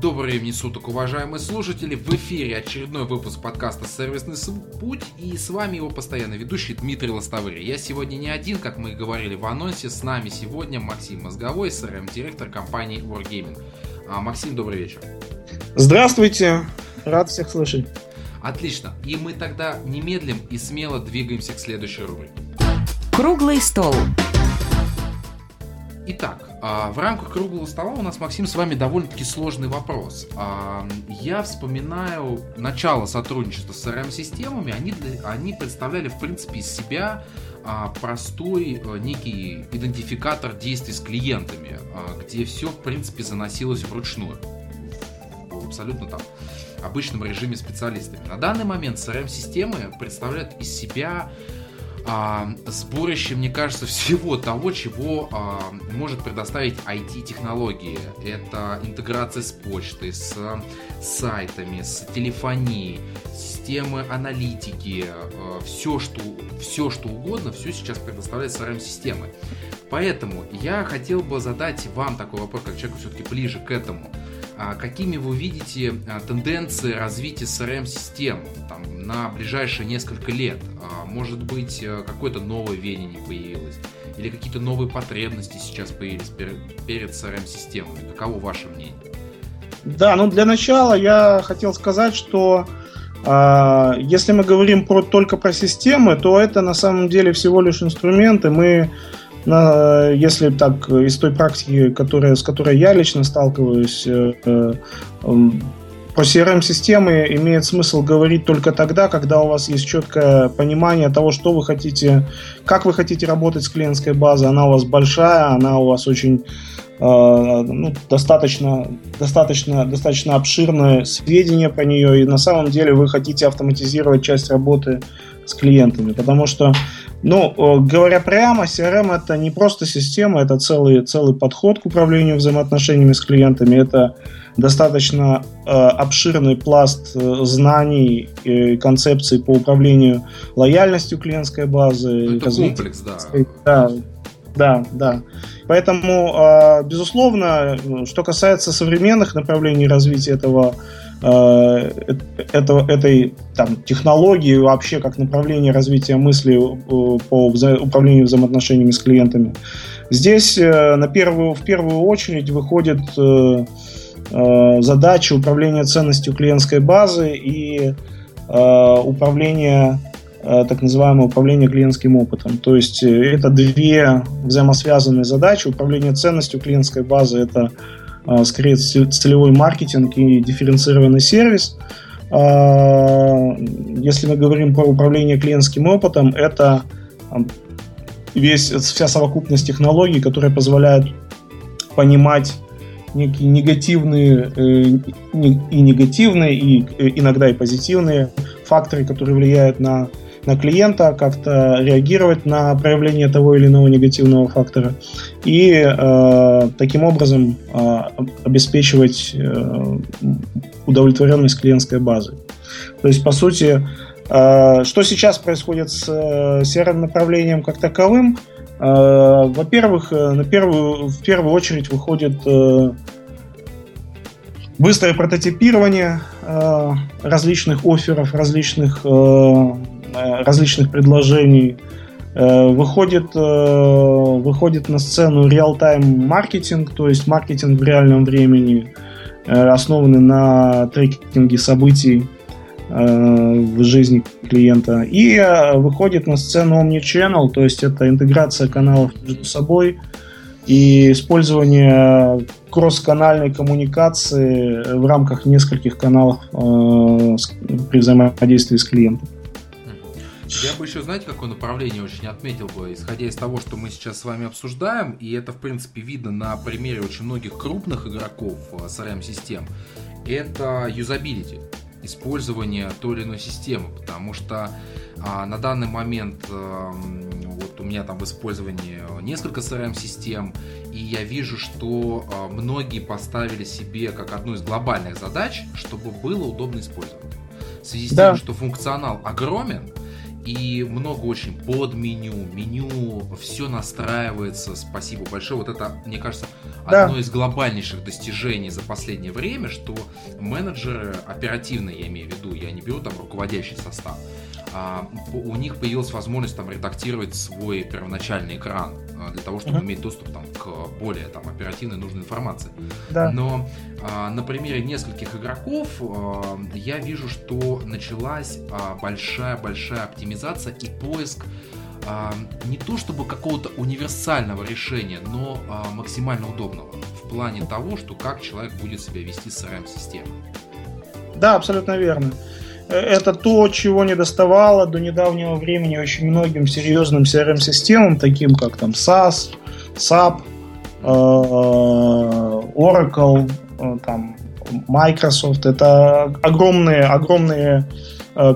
Добрый времени суток, уважаемые слушатели. В эфире очередной выпуск подкаста «Сервисный путь» и с вами его постоянный ведущий Дмитрий Лостовырь. Я сегодня не один, как мы и говорили в анонсе, с нами сегодня Максим Мозговой, CRM-директор компании Wargaming. А, Максим, добрый вечер. Здравствуйте, рад всех слышать. Отлично, и мы тогда немедлим и смело двигаемся к следующей рубрике. Круглый стол. Итак, а, в рамках круглого стола у нас, Максим, с вами довольно-таки сложный вопрос. А, я вспоминаю начало сотрудничества с CRM-системами. Они, они представляли, в принципе, из себя а, простой некий идентификатор действий с клиентами, где все, в принципе, заносилось вручную. Абсолютно там обычном режиме специалистами. На данный момент CRM-системы представляют из себя а, сборище, мне кажется, всего того, чего а, может предоставить IT-технологии. Это интеграция с почтой, с, сайтами, с телефонией, системы аналитики, а, все, что, все что угодно, все сейчас предоставляет CRM-системы. Поэтому я хотел бы задать вам такой вопрос, как человеку все-таки ближе к этому. А какими вы видите а, тенденции развития CRM-систем там, на ближайшие несколько лет? А, может быть, э, какое-то новое веяние появилось? Или какие-то новые потребности сейчас появились перед CRM-системами? Каково ваше мнение? Да, ну для начала я хотел сказать, что э, если мы говорим про, только про системы, то это на самом деле всего лишь инструменты. Мы если так, из той практики, которая, с которой я лично сталкиваюсь, э, э, про CRM-системы имеет смысл говорить только тогда, когда у вас есть четкое понимание того, что вы хотите, как вы хотите работать с клиентской базой. Она у вас большая, она у вас очень ну, достаточно, достаточно, достаточно обширное сведения по нее, и на самом деле вы хотите автоматизировать часть работы с клиентами, потому что ну, говоря прямо, CRM это не просто система, это целый, целый подход к управлению взаимоотношениями с клиентами. Это достаточно э, обширный пласт э, знаний и концепций по управлению лояльностью клиентской базы. Ну, это комплекс, да. Да, да, да. Поэтому, э, безусловно, что касается современных направлений развития этого Э, этого, этой там, технологии вообще как направление развития мысли э, по вза- управлению взаимоотношениями с клиентами. Здесь э, на первую, в первую очередь выходит задача управления ценностью клиентской базы и управления так называемое управление клиентским опытом. То есть это две взаимосвязанные задачи. Управление ценностью клиентской базы – это а, скорее целевой маркетинг и дифференцированный сервис. А, если мы говорим про управление клиентским опытом, это весь, вся совокупность технологий, которые позволяют понимать некие негативные э, и негативные, и э, иногда и позитивные факторы, которые влияют на на клиента, как-то реагировать на проявление того или иного негативного фактора и э, таким образом э, обеспечивать э, удовлетворенность клиентской базы. То есть, по сути, э, что сейчас происходит с э, серым направлением как таковым? Э, во-первых, э, на первую, в первую очередь выходит э, быстрое прототипирование э, различных офферов, различных э, различных предложений. Э, выходит, э, выходит на сцену реал-тайм маркетинг, то есть маркетинг в реальном времени, основанный на трекинге событий в жизни клиента. И выходит на сцену Omnichannel, то есть это интеграция каналов между собой и использование кросс-канальной коммуникации в рамках нескольких каналов при взаимодействии с клиентом. Я бы еще, знаете, какое направление очень отметил бы, исходя из того, что мы сейчас с вами обсуждаем, и это, в принципе, видно на примере очень многих крупных игроков CRM-систем, э, это юзабилити, использование той или иной системы, потому что а, на данный момент а, вот у меня там в использовании несколько CRM-систем, и я вижу, что а, многие поставили себе как одну из глобальных задач, чтобы было удобно использовать. В связи с да. тем, что функционал огромен, и много очень под меню, меню, все настраивается, спасибо большое. Вот это, мне кажется, да. одно из глобальнейших достижений за последнее время, что менеджеры оперативно, я имею в виду, я не беру там руководящий состав, а, у них появилась возможность там редактировать свой первоначальный экран а, для того, чтобы uh-huh. иметь доступ там к более там оперативной нужной информации. Да. Но а, на примере нескольких игроков а, я вижу, что началась большая-большая оптимизация и поиск не то чтобы какого-то универсального решения, но максимально удобного в плане того, что как человек будет себя вести с CRM-системой. Да, абсолютно верно. Э, это то, чего не доставало до недавнего времени очень многим серьезным CRM-системам, таким как там SAS, SAP, э, Oracle, э, там, Microsoft. Это огромные, огромные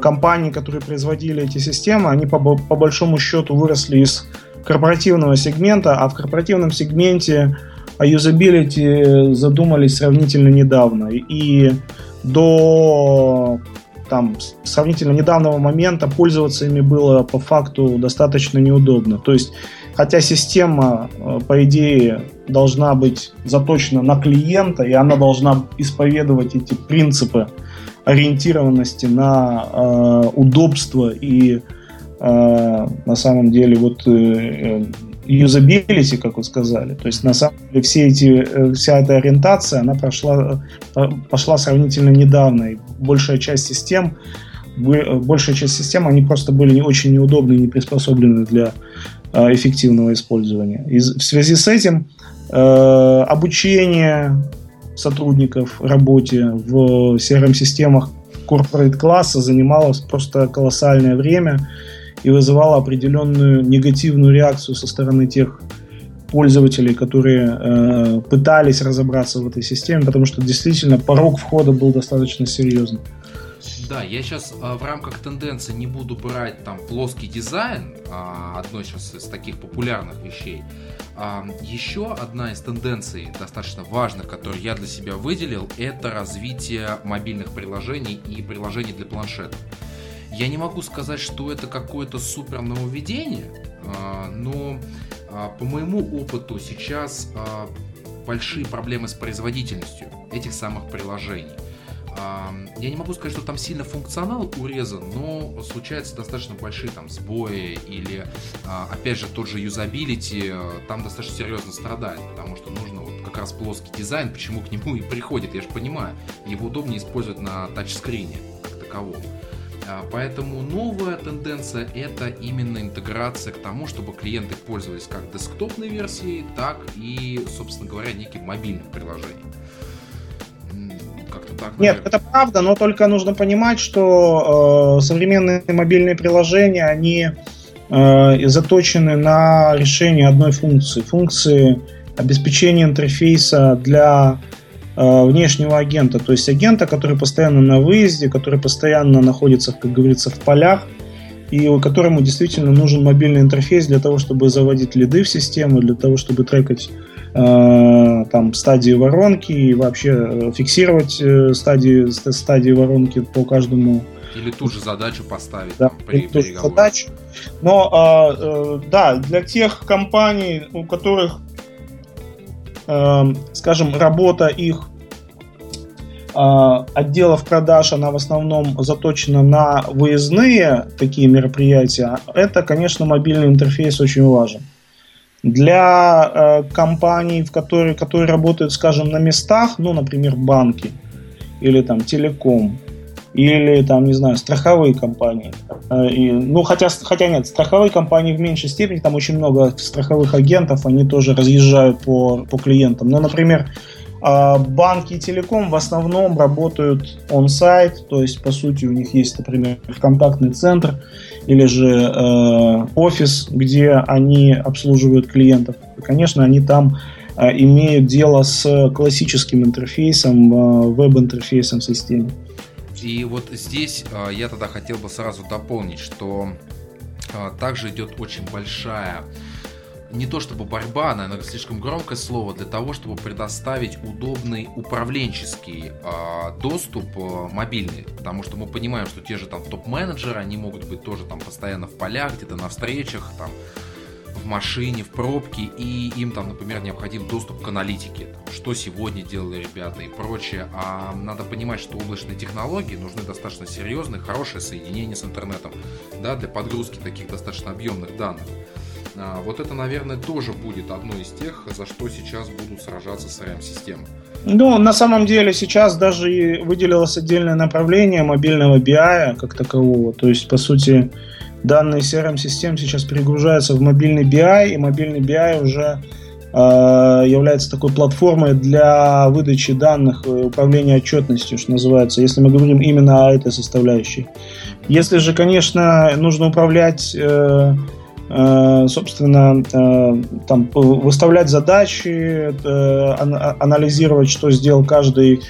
компании, которые производили эти системы, они по, по большому счету выросли из корпоративного сегмента, а в корпоративном сегменте о юзабилити задумались сравнительно недавно. И до там сравнительно недавнего момента пользоваться ими было по факту достаточно неудобно. То есть, хотя система, э, по идее, должна быть заточена на клиента, и она должна исповедовать эти принципы ориентированности на э, удобство и э, на самом деле вот э, э юзабилити, как вы сказали. То есть, на самом деле, все эти, э, вся эта ориентация, она прошла, э, пошла сравнительно недавно. И большая часть систем, большая часть систем, они просто были не очень неудобны и не приспособлены для эффективного использования. И в связи с этим обучение сотрудников работе в CRM-системах corporate класса занимало просто колоссальное время и вызывало определенную негативную реакцию со стороны тех пользователей, которые э, пытались разобраться в этой системе, потому что действительно порог входа был достаточно серьезный. Да, я сейчас э, в рамках тенденции не буду брать там плоский дизайн, э, одно сейчас из таких популярных вещей. А, еще одна из тенденций достаточно важных, которую я для себя выделил, это развитие мобильных приложений и приложений для планшетов. Я не могу сказать, что это какое-то супер нововведение, а, но а, по моему опыту сейчас а, большие проблемы с производительностью этих самых приложений. Я не могу сказать, что там сильно функционал урезан, но случаются достаточно большие там сбои или, опять же, тот же юзабилити там достаточно серьезно страдает, потому что нужно вот как раз плоский дизайн, почему к нему и приходит, я же понимаю, его удобнее использовать на тачскрине как таковом. А, поэтому новая тенденция это именно интеграция к тому, чтобы клиенты пользовались как десктопной версией, так и, собственно говоря, неким мобильным приложением. Как-то так. Наверное. Нет, это правда, но только нужно понимать, что э, современные мобильные приложения, они э, заточены на решение одной функции. Функции обеспечения интерфейса для Э, внешнего агента, то есть агента, который постоянно на выезде, который постоянно находится, как говорится, в полях, и которому действительно нужен мобильный интерфейс для того, чтобы заводить лиды в систему, для того, чтобы трекать э, там стадии воронки и вообще э, фиксировать э, стадии, стадии воронки по каждому или ту же задачу поставить да, при ту же задачу. Но э, да, для тех компаний, у которых скажем, работа их э, отделов продаж, она в основном заточена на выездные такие мероприятия, это, конечно, мобильный интерфейс очень важен. Для э, компаний, в которые, которые работают, скажем, на местах, ну, например, банки или там телеком, или там, не знаю, страховые компании. Э, и, ну, хотя, хотя нет, страховые компании в меньшей степени, там очень много страховых агентов, они тоже разъезжают по, по клиентам. Но, например, банки и телеком в основном работают on-site, то есть, по сути, у них есть, например, контактный центр или же э, офис, где они обслуживают клиентов. И, конечно, они там э, имеют дело с классическим интерфейсом, э, веб-интерфейсом системы. И вот здесь а, я тогда хотел бы сразу дополнить, что а, также идет очень большая не то чтобы борьба, наверное, слишком громкое слово, для того, чтобы предоставить удобный управленческий э, доступ э, мобильный. Потому что мы понимаем, что те же там топ-менеджеры, они могут быть тоже там постоянно в полях, где-то на встречах, там в машине, в пробке, и им там, например, необходим доступ к аналитике, там, что сегодня делали ребята и прочее. А надо понимать, что облачные технологии нужны достаточно серьезные, хорошее соединение с интернетом, да, для подгрузки таких достаточно объемных данных. А, вот это, наверное, тоже будет одно из тех, за что сейчас будут сражаться CRM-системы. Ну, на самом деле сейчас даже и выделилось отдельное направление мобильного BI как такового. То есть, по сути, данные CRM-систем сейчас перегружаются в мобильный BI, и мобильный BI уже э, является такой платформой для выдачи данных, управления отчетностью, что называется, если мы говорим именно о этой составляющей. Если же, конечно, нужно управлять э, Э, собственно, э, там, выставлять задачи, э, анализировать, что сделал каждый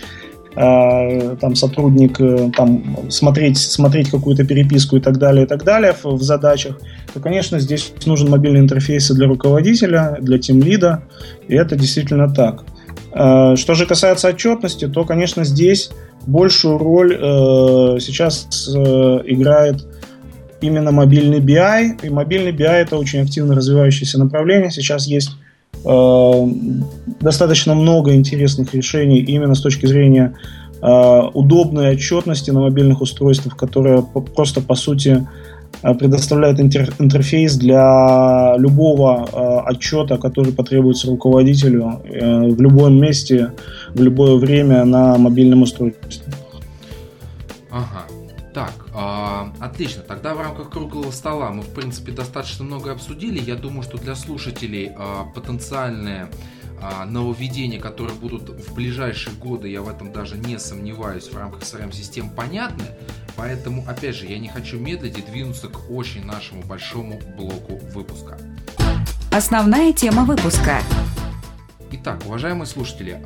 там сотрудник, там смотреть, смотреть какую-то переписку и так далее, и так далее в, в задачах, то, конечно, здесь нужен мобильный интерфейс для руководителя, для тимлида, и это действительно так. Что же касается отчетности, то, конечно, здесь большую роль сейчас играет именно мобильный BI. И мобильный BI это очень активно развивающееся направление. Сейчас есть э, достаточно много интересных решений именно с точки зрения э, удобной отчетности на мобильных устройствах, которые просто по сути э, предоставляет интер- интерфейс для любого э, отчета, который потребуется руководителю э, в любом месте, в любое время на мобильном устройстве. Отлично. Тогда в рамках круглого стола мы, в принципе, достаточно много обсудили. Я думаю, что для слушателей э, потенциальные э, нововведения, которые будут в ближайшие годы, я в этом даже не сомневаюсь, в рамках CRM-систем понятны. Поэтому, опять же, я не хочу медлить и двинуться к очень нашему большому блоку выпуска. Основная тема выпуска. Итак, уважаемые слушатели,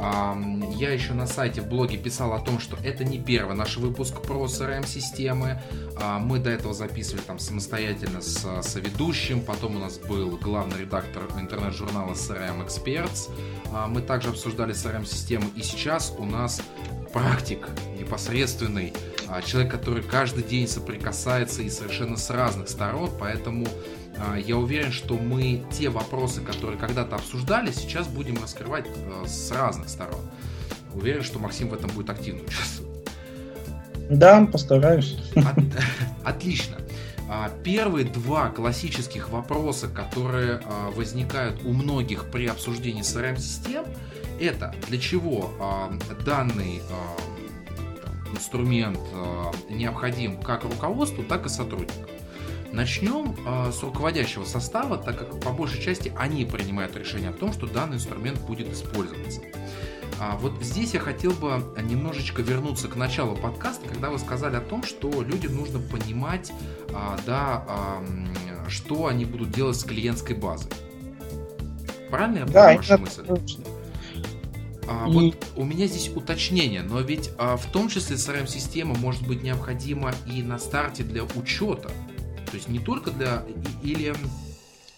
я еще на сайте в блоге писал о том, что это не первый наш выпуск про CRM-системы. А, мы до этого записывали там самостоятельно с соведущим, потом у нас был главный редактор интернет-журнала CRM Experts. А, мы также обсуждали CRM-системы, и сейчас у нас практик непосредственный, а, человек, который каждый день соприкасается и совершенно с разных сторон, поэтому я уверен, что мы те вопросы, которые когда-то обсуждали, сейчас будем раскрывать э, с разных сторон. Уверен, что Максим в этом будет активно участвовать. Да, постараюсь. От, отлично. А, первые два классических вопроса, которые а, возникают у многих при обсуждении CRM-систем, это для чего данный инструмент необходим как руководству, так и сотрудникам. Начнем э, с руководящего состава, так как по большей части они принимают решение о том, что данный инструмент будет использоваться. А вот здесь я хотел бы немножечко вернуться к началу подкаста, когда вы сказали о том, что людям нужно понимать, а, да, а, что они будут делать с клиентской базой. Правильно я понял да, вашу мысль? А, и... Вот у меня здесь уточнение, но ведь а, в том числе CRM-система может быть необходима и на старте для учета. То есть не только для... Или...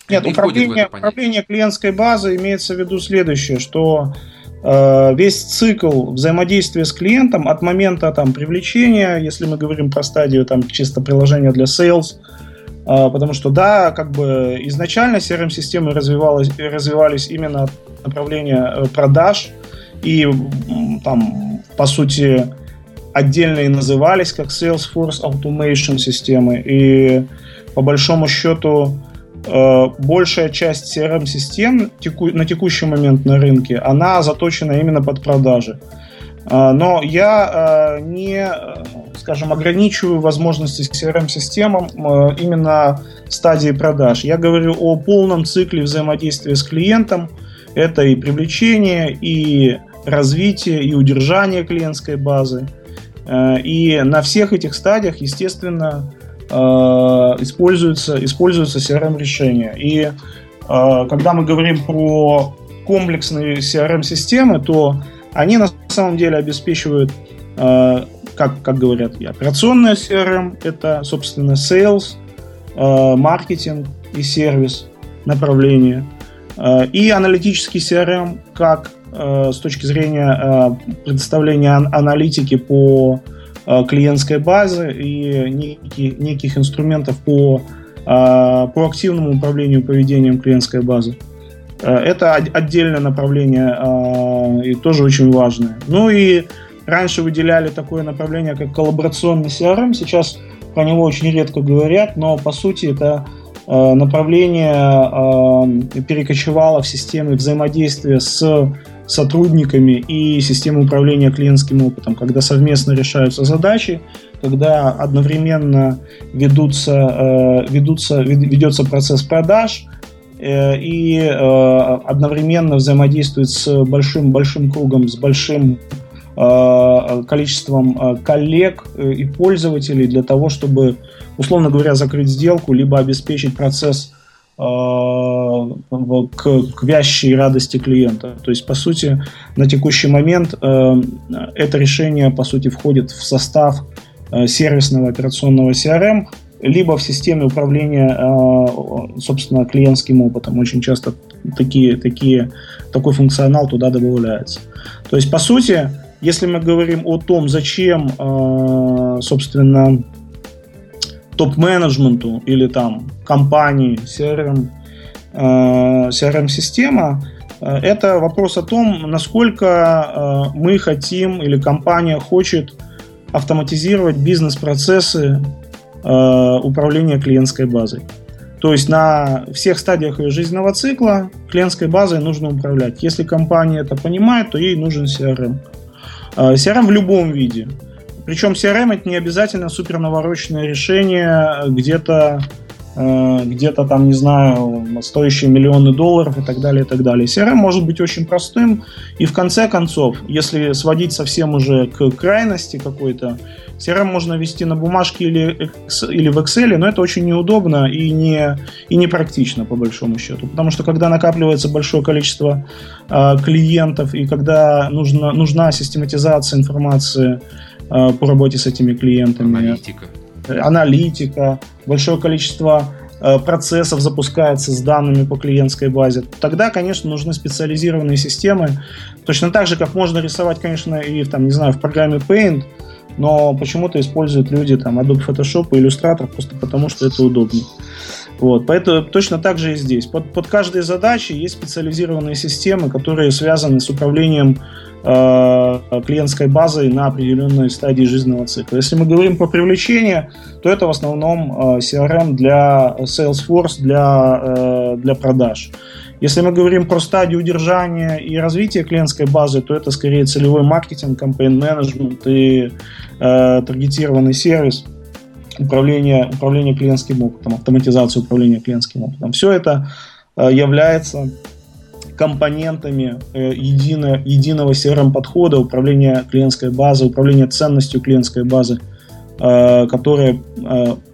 Нет, управление, управление клиентской базой имеется в виду следующее, что э, весь цикл взаимодействия с клиентом от момента там, привлечения, если мы говорим про стадию там, чисто приложения для sales, э, потому что да, как бы изначально CRM-системы развивались, развивались именно от направления э, продаж, и там, по сути, отдельно и назывались как Salesforce Automation системы. И по большому счету э, большая часть CRM-систем на текущий момент на рынке, она заточена именно под продажи. Э, но я э, не, скажем, ограничиваю возможности CRM-системам именно стадии продаж. Я говорю о полном цикле взаимодействия с клиентом. Это и привлечение, и развитие, и удержание клиентской базы. Э, и на всех этих стадиях, естественно, э, используются, используются CRM-решения. И э, когда мы говорим про комплексные CRM-системы, то они на самом деле обеспечивают, как, как говорят, и операционная CRM, это, собственно, sales, маркетинг и сервис направления, и аналитический CRM, как с точки зрения э, предоставления аналитики по э, клиентской базе и неких инструментов по проактивному управлению поведением клиентской базы. Это отдельное направление и тоже очень важное. Ну и раньше выделяли такое направление, как коллаборационный CRM. Сейчас про него очень редко говорят, но по сути это Э, направление э, перекочевало в системы взаимодействия с сотрудниками и системы управления клиентским опытом, когда совместно решаются задачи, когда одновременно ведутся, э, ведутся, ведется процесс продаж, и одновременно взаимодействует с большим большим кругом, с большим количеством коллег и пользователей для того, чтобы условно говоря, закрыть сделку, либо обеспечить процесс э, к, к вящей радости клиента. То есть, по сути, на текущий момент э, это решение, по сути, входит в состав э, сервисного операционного CRM, либо в системе управления, э, собственно, клиентским опытом. Очень часто такие, такие, такой функционал туда добавляется. То есть, по сути, если мы говорим о том, зачем, э, собственно, топ-менеджменту или там компании CRM, э, CRM-система, э, это вопрос о том, насколько э, мы хотим или компания хочет автоматизировать бизнес-процессы управления клиентской базой. То есть на всех стадиях ее жизненного цикла клиентской базой нужно управлять. Если компания это понимает, то ей нужен CRM. CRM в любом виде. Причем CRM это не обязательно супер навороченное решение, где-то э, где-то там, не знаю, стоящие миллионы долларов и так далее, и так далее. CRM может быть очень простым, и в конце концов, если сводить совсем уже к крайности какой-то, CRM можно вести на бумажке или, или в Excel, но это очень неудобно и не, и не практично, по большому счету. Потому что когда накапливается большое количество э, клиентов и когда нужна, нужна систематизация информации, Э, по работе с этими клиентами. Аналитика. Аналитика, большое количество э, процессов запускается с данными по клиентской базе, тогда, конечно, нужны специализированные системы. Точно так же, как можно рисовать, конечно, и там, не знаю, в программе Paint, но почему-то используют люди там Adobe Photoshop и Illustrator просто потому, что это удобнее. Вот, поэтому точно так же и здесь. Под, под каждой задачей есть специализированные системы, которые связаны с управлением э, клиентской базой на определенной стадии жизненного цикла. Если мы говорим про привлечение, то это в основном э, CRM для Salesforce, для, э, для продаж. Если мы говорим про стадию удержания и развития клиентской базы, то это скорее целевой маркетинг, кампейн-менеджмент и э, таргетированный сервис – управление, управление клиентским опытом, автоматизацию управления клиентским опытом. Все это э, является компонентами э, едино, единого CRM-подхода, управления клиентской базы, управления ценностью клиентской базы, э, которая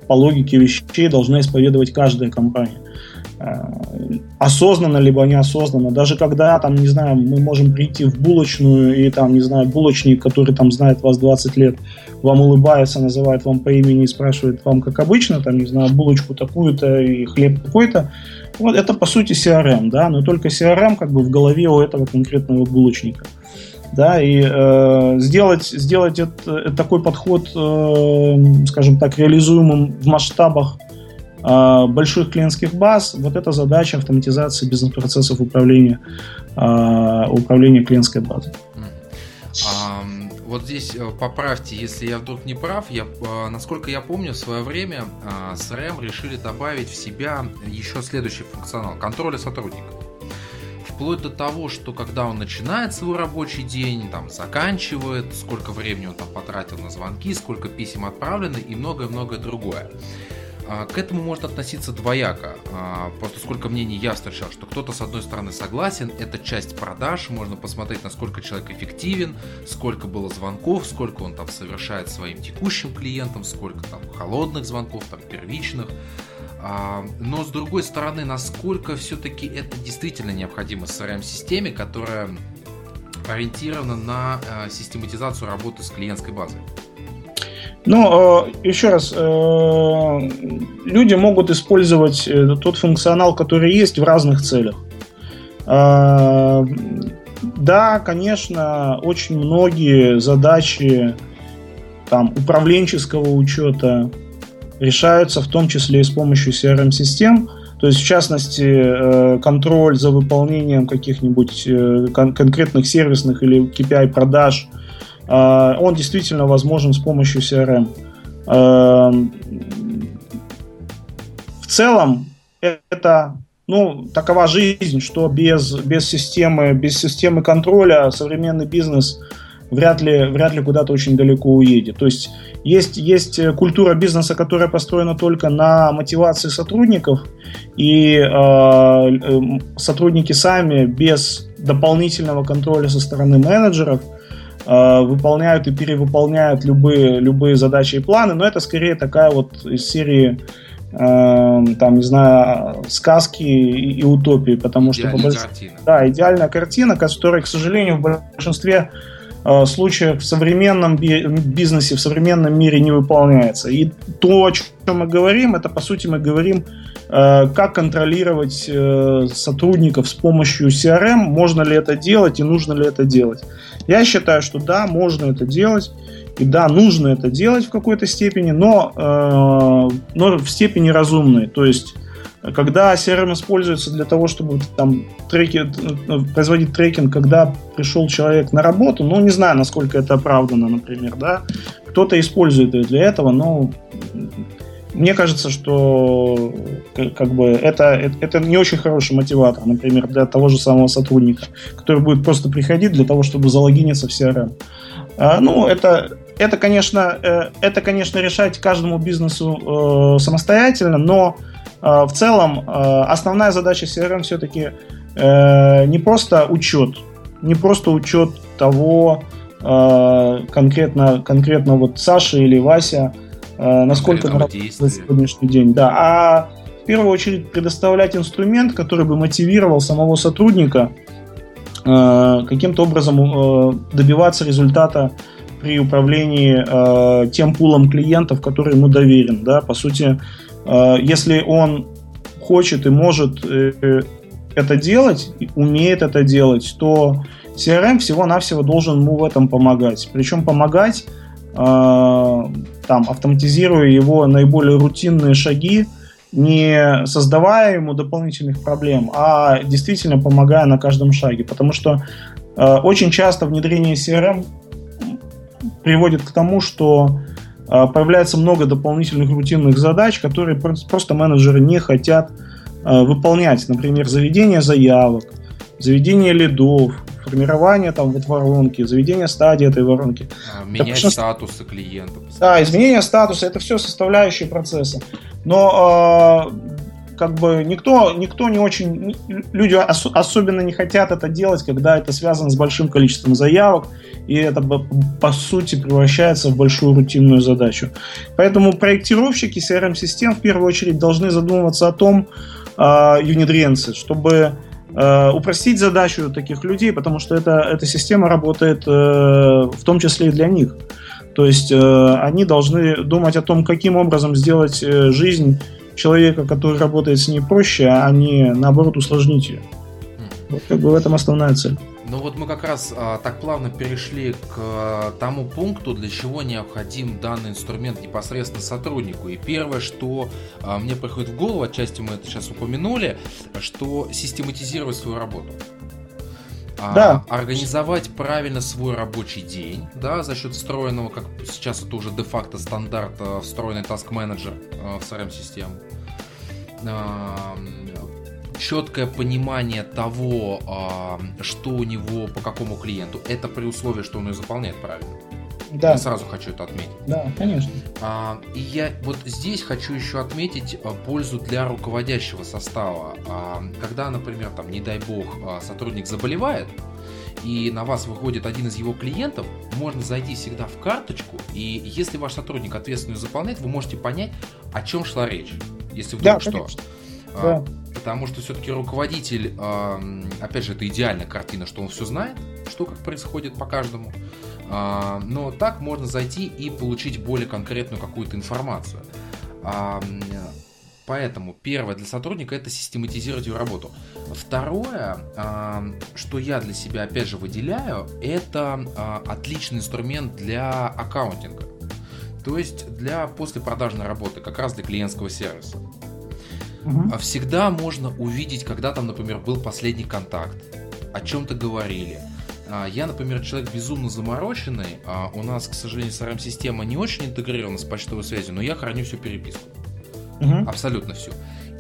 по логике вещей должна исповедовать каждая компания. Осознанно либо неосознанно. Даже когда, там, не знаю, мы можем прийти в булочную и там, не знаю, булочник, который там знает вас 20 лет, вам улыбается, называет вам по имени и спрашивает вам, как обычно, там, не знаю, булочку такую-то и хлеб такой-то, вот это по сути CRM, да, но только CRM как бы в голове у этого конкретного булочника. Да, и э, сделать, сделать это, такой подход, э, скажем так, реализуемым в масштабах э, больших клиентских баз, вот это задача автоматизации бизнес-процессов управления, э, управления клиентской базой. Вот здесь э, поправьте, если я вдруг не прав, я, э, насколько я помню, в свое время э, CRM решили добавить в себя еще следующий функционал – контроля сотрудника. Вплоть до того, что когда он начинает свой рабочий день, там заканчивает, сколько времени он там потратил на звонки, сколько писем отправлено и многое-многое другое. К этому можно относиться двояко. А, просто сколько мнений я встречал, что кто-то с одной стороны согласен, это часть продаж, можно посмотреть, насколько человек эффективен, сколько было звонков, сколько он там совершает своим текущим клиентам, сколько там холодных звонков, там первичных. А, но с другой стороны, насколько все-таки это действительно необходимо CRM-системе, которая ориентирована на систематизацию работы с клиентской базой. Но э, еще раз, э, люди могут использовать э, тот функционал, который есть в разных целях. Да, конечно, очень многие задачи там, управленческого учета, решаются в том числе и с помощью CRM-систем. То есть, в частности, контроль за выполнением каких-нибудь конкретных сервисных или KPI продаж, он действительно возможен с помощью CRM. В целом, это ну, такова жизнь, что без, без, системы, без системы контроля современный бизнес вряд ли, вряд ли куда-то очень далеко уедет. То есть есть, есть культура бизнеса, которая построена только на мотивации сотрудников, и э, э, сотрудники сами без дополнительного контроля со стороны менеджеров э, выполняют и перевыполняют любые, любые задачи и планы, но это скорее такая вот из серии Эм, там, не знаю, сказки и, и утопии, потому что по больш... да, идеальная картина, которая, к сожалению, в большинстве э, случаев в современном бизнесе, в современном мире не выполняется. И то, о чем мы говорим, это по сути мы говорим, э, как контролировать э, сотрудников с помощью CRM, можно ли это делать и нужно ли это делать. Я считаю, что да, можно это делать. И да, нужно это делать в какой-то степени, но, э, но в степени разумной. То есть, когда CRM используется для того, чтобы там треки, э, производить трекинг, когда пришел человек на работу, ну, не знаю, насколько это оправдано, например, да, кто-то использует ее для этого, но мне кажется, что как бы это, это не очень хороший мотиватор, например, для того же самого сотрудника, который будет просто приходить для того, чтобы залогиниться в CRM. А, ну, это это, конечно, э, это, конечно, решать каждому бизнесу э, самостоятельно, но э, в целом основная задача CRM все-таки не просто учет, не просто учет того конкретно, конкретно вот Саша или Вася, насколько на сегодняшний день, да, а в первую очередь предоставлять инструмент, который бы мотивировал самого сотрудника каким-то образом добиваться результата при управлении э, тем пулом клиентов, который ему доверен. Да? По сути, э, если он хочет и может э, это делать, умеет это делать, то CRM всего-навсего должен ему в этом помогать. Причем помогать, э, там, автоматизируя его наиболее рутинные шаги, не создавая ему дополнительных проблем, а действительно помогая на каждом шаге. Потому что э, очень часто внедрение CRM приводит к тому, что а, появляется много дополнительных рутинных задач, которые просто менеджеры не хотят а, выполнять. Например, заведение заявок, заведение лидов, формирование там вот воронки, заведение стадии этой воронки. А, менять да, статусы клиентов. Да, изменение статуса это все составляющие процесса. Но как бы никто, никто не очень, люди ос, особенно не хотят это делать, когда это связано с большим количеством заявок, и это по сути превращается в большую рутинную задачу. Поэтому проектировщики CRM-систем в первую очередь должны задумываться о том, э, юнидренцы, чтобы э, упростить задачу таких людей, потому что это, эта система работает э, в том числе и для них. То есть э, они должны думать о том, каким образом сделать э, жизнь человека, который работает с ней проще, а не наоборот усложнить ее. Вот как бы в этом основная цель. Ну вот мы как раз а, так плавно перешли к а, тому пункту, для чего необходим данный инструмент непосредственно сотруднику. И первое, что а, мне приходит в голову, отчасти мы это сейчас упомянули, что систематизировать свою работу. А, да. организовать правильно свой рабочий день, да, за счет встроенного, как сейчас это уже де-факто стандарт, а, встроенный task менеджер в CRM-систему. Четкое понимание того, что у него, по какому клиенту, это при условии, что он ее заполняет правильно. Да. Я сразу хочу это отметить. Да, конечно. А, и я вот здесь хочу еще отметить а, пользу для руководящего состава. А, когда, например, там, не дай бог, а, сотрудник заболевает, и на вас выходит один из его клиентов, можно зайти всегда в карточку, и если ваш сотрудник ответственную заполняет, вы можете понять, о чем шла речь, если вдруг да, что. Конечно. Да. Потому что все-таки руководитель, опять же, это идеальная картина, что он все знает, что как происходит по каждому. А, но так можно зайти и получить более конкретную какую-то информацию. А, поэтому первое для сотрудника это систематизировать его работу. Второе, а, что я для себя опять же выделяю, это отличный инструмент для аккаунтинга. то есть для послепродажной работы, как раз для клиентского сервиса. Угу. Всегда можно увидеть, когда там, например, был последний контакт, о чем-то говорили. А, я, например, человек безумно замороченный. А у нас, к сожалению, CRM-система не очень интегрирована с почтовой связью, но я храню всю переписку. Угу. Абсолютно всю.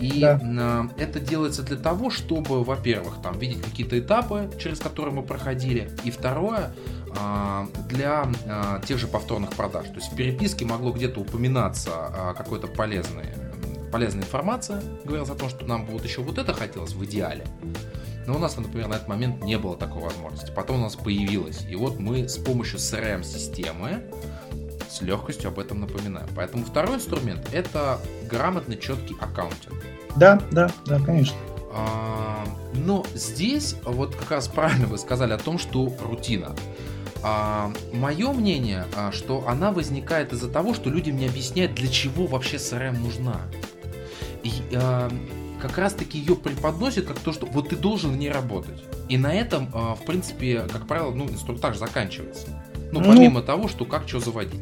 И да. это делается для того, чтобы, во-первых, там видеть какие-то этапы, через которые мы проходили, и второе, для тех же повторных продаж. То есть в переписке могло где-то упоминаться какое-то полезное полезная информация, говорилось о том, что нам бы вот еще вот это хотелось в идеале. Но у нас, например, на этот момент не было такой возможности. Потом у нас появилась. И вот мы с помощью CRM-системы с легкостью об этом напоминаем. Поэтому второй инструмент – это грамотный, четкий аккаунтинг. Да, да, да, конечно. А, но здесь вот как раз правильно вы сказали о том, что рутина. А, мое мнение, а, что она возникает из-за того, что людям не объясняют, для чего вообще CRM нужна. Э, как раз-таки ее преподносит как то, что вот ты должен в ней работать. И на этом, э, в принципе, как правило, ну, инструктаж заканчивается. Ну, ну помимо ну, того, что как что заводить.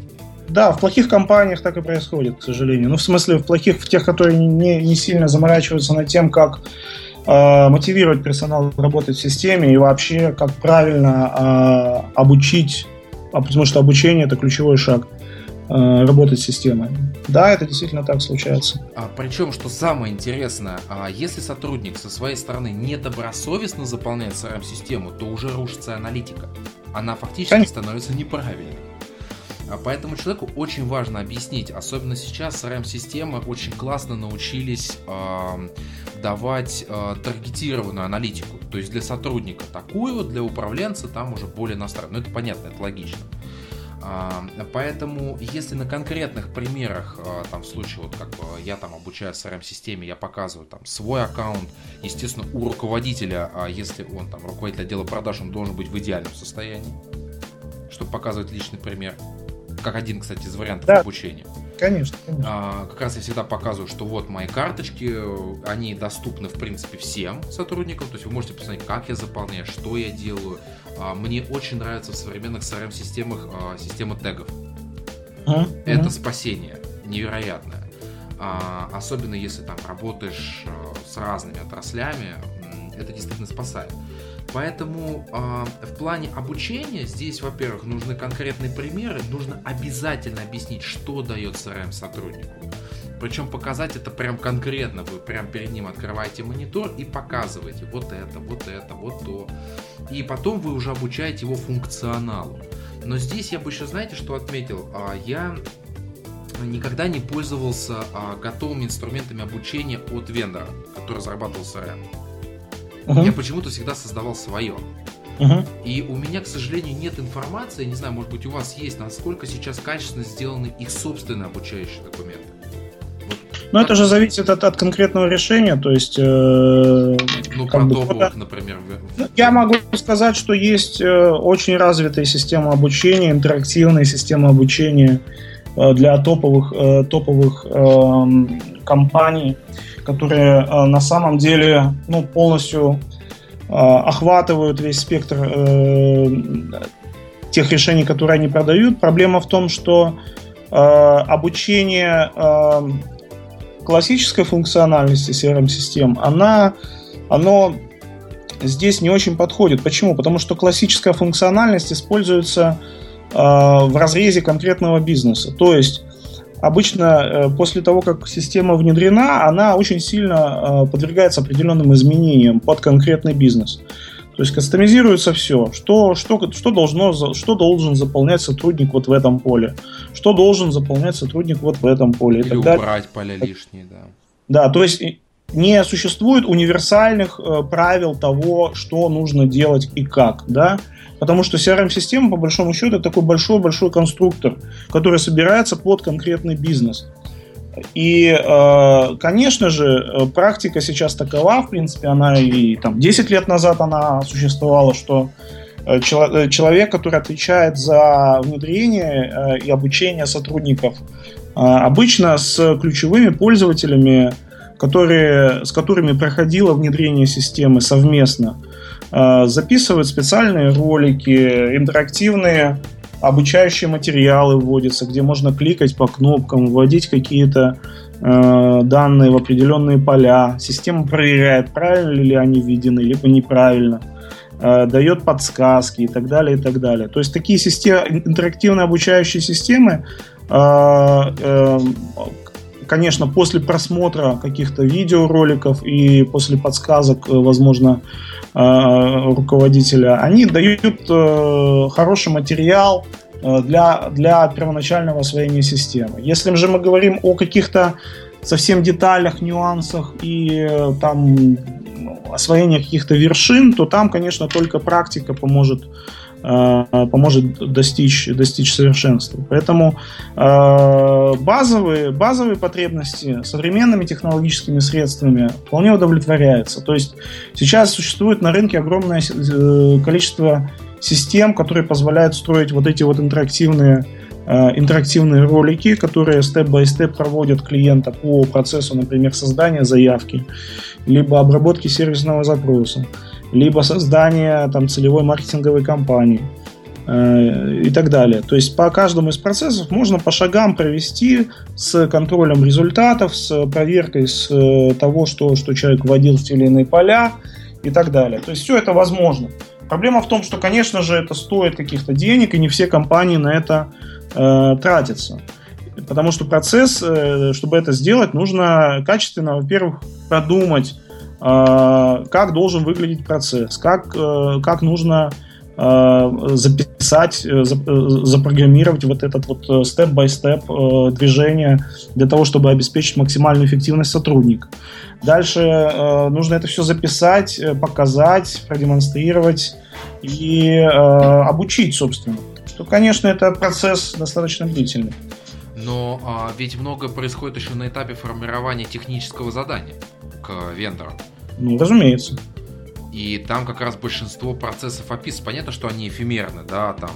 Да, в плохих компаниях так и происходит, к сожалению. Ну, в смысле, в плохих, в тех, которые не, не сильно заморачиваются над тем, как э, мотивировать персонал работать в системе и вообще, как правильно э, обучить, а потому что обучение это ключевой шаг. Э, работать системой. Да, это действительно так случается. А, причем, что самое интересное, а если сотрудник со своей стороны недобросовестно заполняет CRM-систему, то уже рушится аналитика. Она фактически Конечно. становится неправильной. А поэтому человеку очень важно объяснить, особенно сейчас CRM-системы очень классно научились э, давать э, таргетированную аналитику. То есть для сотрудника такую, для управленца там уже более настроенную. Ну это понятно, это логично. А, поэтому, если на конкретных примерах, а, там в случае, вот как бы я там обучаю CRM-системе, я показываю там свой аккаунт, естественно, у руководителя, а если он там руководитель отдела продаж, он должен быть в идеальном состоянии, чтобы показывать личный пример. Как один, кстати, из вариантов да. обучения. Конечно, конечно. А, как раз я всегда показываю, что вот мои карточки, они доступны, в принципе, всем сотрудникам. То есть вы можете посмотреть, как я заполняю, что я делаю. А, мне очень нравится в современных CRM-системах а, система тегов. Mm-hmm. Это спасение невероятное. А, особенно если там работаешь с разными отраслями, это действительно спасает. Поэтому э, в плане обучения здесь, во-первых, нужны конкретные примеры, нужно обязательно объяснить, что дает CRM сотруднику. Причем показать это прям конкретно. Вы прям перед ним открываете монитор и показываете вот это, вот это, вот то. И потом вы уже обучаете его функционалу. Но здесь я бы еще, знаете, что отметил? А, я никогда не пользовался а, готовыми инструментами обучения от вендора, который разрабатывал CRM. Uh-huh. Я почему-то всегда создавал свое. Uh-huh. И у меня, к сожалению, нет информации, не знаю, может быть, у вас есть, насколько сейчас качественно сделаны их собственные обучающие документы. Но это же зависит от, от конкретного решения, то есть... Э, ну, про бы, например. Ну, я могу сказать, что есть э, очень развитая система обучения, интерактивная система обучения э, для топовых, э, топовых э, компаний, которые э, на самом деле ну, полностью э, охватывают весь спектр э, тех решений, которые они продают. Проблема в том, что э, обучение э, классической функциональности CRM-систем, она, оно здесь не очень подходит. Почему? Потому что классическая функциональность используется э, в разрезе конкретного бизнеса. То есть обычно э, после того, как система внедрена, она очень сильно э, подвергается определенным изменениям под конкретный бизнес. То есть кастомизируется все, что, что, что, должно, что должен заполнять сотрудник вот в этом поле, что должен заполнять сотрудник вот в этом поле. Или убрать далее. поля лишние, да. Да, то есть не существует универсальных э, правил того, что нужно делать и как, да, потому что CRM-система, по большому счету, это такой большой-большой конструктор, который собирается под конкретный бизнес. И, э, конечно же, практика сейчас такова, в принципе, она и там 10 лет назад она существовала, что э, человек, который отвечает за внедрение э, и обучение сотрудников, обычно с ключевыми пользователями, которые, с которыми проходило внедрение системы совместно, записывает специальные ролики, интерактивные обучающие материалы вводятся, где можно кликать по кнопкам, вводить какие-то э, данные в определенные поля. Система проверяет, правильно ли они введены, либо неправильно. Э, дает подсказки и так далее, и так далее. То есть такие системы, интерактивные обучающие системы, э, э, конечно, после просмотра каких-то видеороликов и после подсказок, возможно, руководителя, они дают хороший материал для, для первоначального освоения системы. Если же мы говорим о каких-то совсем деталях, нюансах и там освоения каких-то вершин, то там, конечно, только практика поможет э, поможет достичь, достичь совершенства. Поэтому э, базовые, базовые потребности современными технологическими средствами вполне удовлетворяются. То есть сейчас существует на рынке огромное э, количество систем, которые позволяют строить вот эти вот интерактивные Э, интерактивные ролики, которые степ-бай-степ проводят клиента по процессу, например, создания заявки, либо обработки сервисного запроса, либо создания там, целевой маркетинговой кампании э, и так далее. То есть по каждому из процессов можно по шагам провести с контролем результатов, с проверкой с э, того, что, что человек вводил в те или иные поля и так далее. То есть все это возможно. Проблема в том, что, конечно же, это стоит каких-то денег, и не все компании на это э, тратится. Потому что процесс, э, чтобы это сделать, нужно качественно, во-первых, продумать, как должен выглядеть процесс, как, э, как нужно э, записать, э, запрограммировать вот этот вот степ-бай-степ движение для того, чтобы обеспечить максимальную эффективность сотрудника. Дальше нужно это все записать, показать, продемонстрировать и обучить, собственно то, конечно, это процесс достаточно длительный. Но а, ведь много происходит еще на этапе формирования технического задания к вендору. Ну, разумеется. И там как раз большинство процессов описывается. Понятно, что они эфемерны, да, там,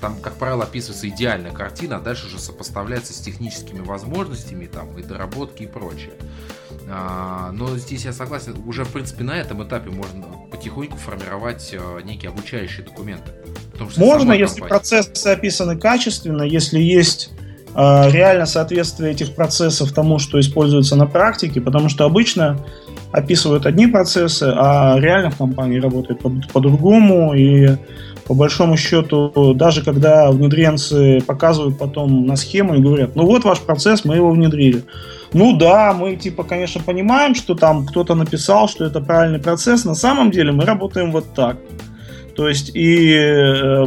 там, как правило, описывается идеальная картина, а дальше уже сопоставляется с техническими возможностями, там, и доработки и прочее. А, но здесь я согласен, уже, в принципе, на этом этапе можно потихоньку формировать а, некие обучающие документы. Можно, если процессы описаны качественно, если есть реально соответствие этих процессов тому, что используется на практике, потому что обычно описывают одни процессы, а реально в компании работает по-другому, и по большому счету, даже когда внедренцы показывают потом на схему и говорят, ну вот ваш процесс, мы его внедрили. Ну да, мы типа, конечно, понимаем, что там кто-то написал, что это правильный процесс, на самом деле мы работаем вот так. То есть, и э,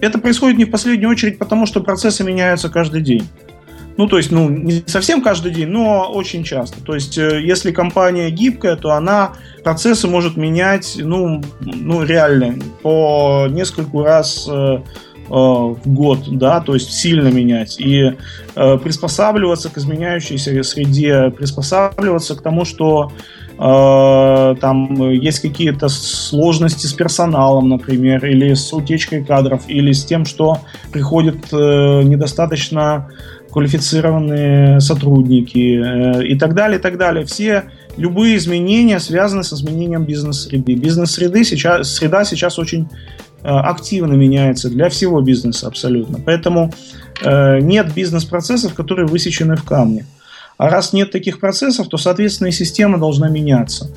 это происходит не в последнюю очередь потому, что процессы меняются каждый день. Ну, то есть, ну, не совсем каждый день, но очень часто. То есть, э, если компания гибкая, то она процессы может менять, ну, ну реально, по нескольку раз э, в год, да, то есть сильно менять и э, приспосабливаться к изменяющейся среде, приспосабливаться к тому, что там есть какие-то сложности с персоналом, например, или с утечкой кадров, или с тем, что приходят э, недостаточно квалифицированные сотрудники э, и так далее, и так далее. Все любые изменения связаны с изменением бизнес-среды. Бизнес-среды сейчас, среда сейчас очень активно меняется для всего бизнеса абсолютно. Поэтому нет бизнес-процессов, которые высечены в камне. А раз нет таких процессов, то, соответственно, и система должна меняться.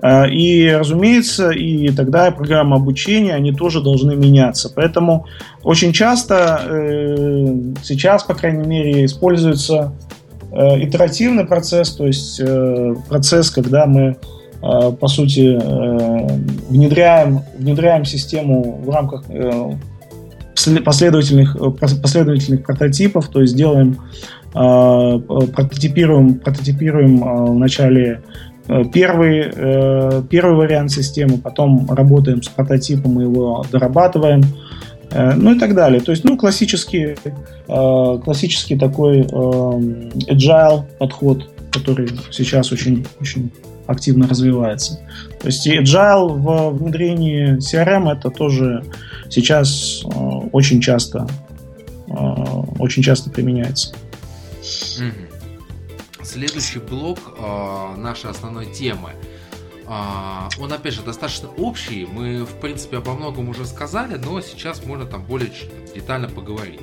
А, и, разумеется, и тогда программа обучения, они тоже должны меняться. Поэтому очень часто э, сейчас, по крайней мере, используется э, итеративный процесс, то есть э, процесс, когда мы, по сути, внедряем, внедряем систему в рамках последовательных, последовательных прототипов, то есть делаем прототипируем, прототипируем э, вначале э, первый, первый вариант системы, потом работаем с прототипом, мы его дорабатываем, ну и так далее. То есть, ну, классический, классический такой agile подход, который сейчас очень, очень активно развивается. То есть agile в внедрении CRM это тоже сейчас очень часто, очень часто применяется. Следующий блок э, нашей основной темы. А, он, опять же, достаточно общий. Мы, в принципе, обо многом уже сказали, но сейчас можно там более детально поговорить.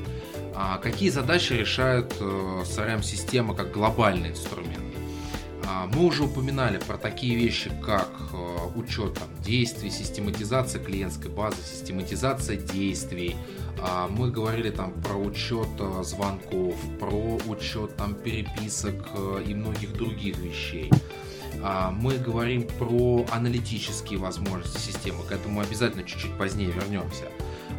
А какие задачи решает э, CRM-система как глобальный инструмент? А, мы уже упоминали про такие вещи, как э, учет там, действий, систематизация клиентской базы, систематизация действий. А, мы говорили там про учет э, звонков, про учет там переписок и многих других вещей. А, мы говорим про аналитические возможности системы, к этому обязательно чуть-чуть позднее вернемся.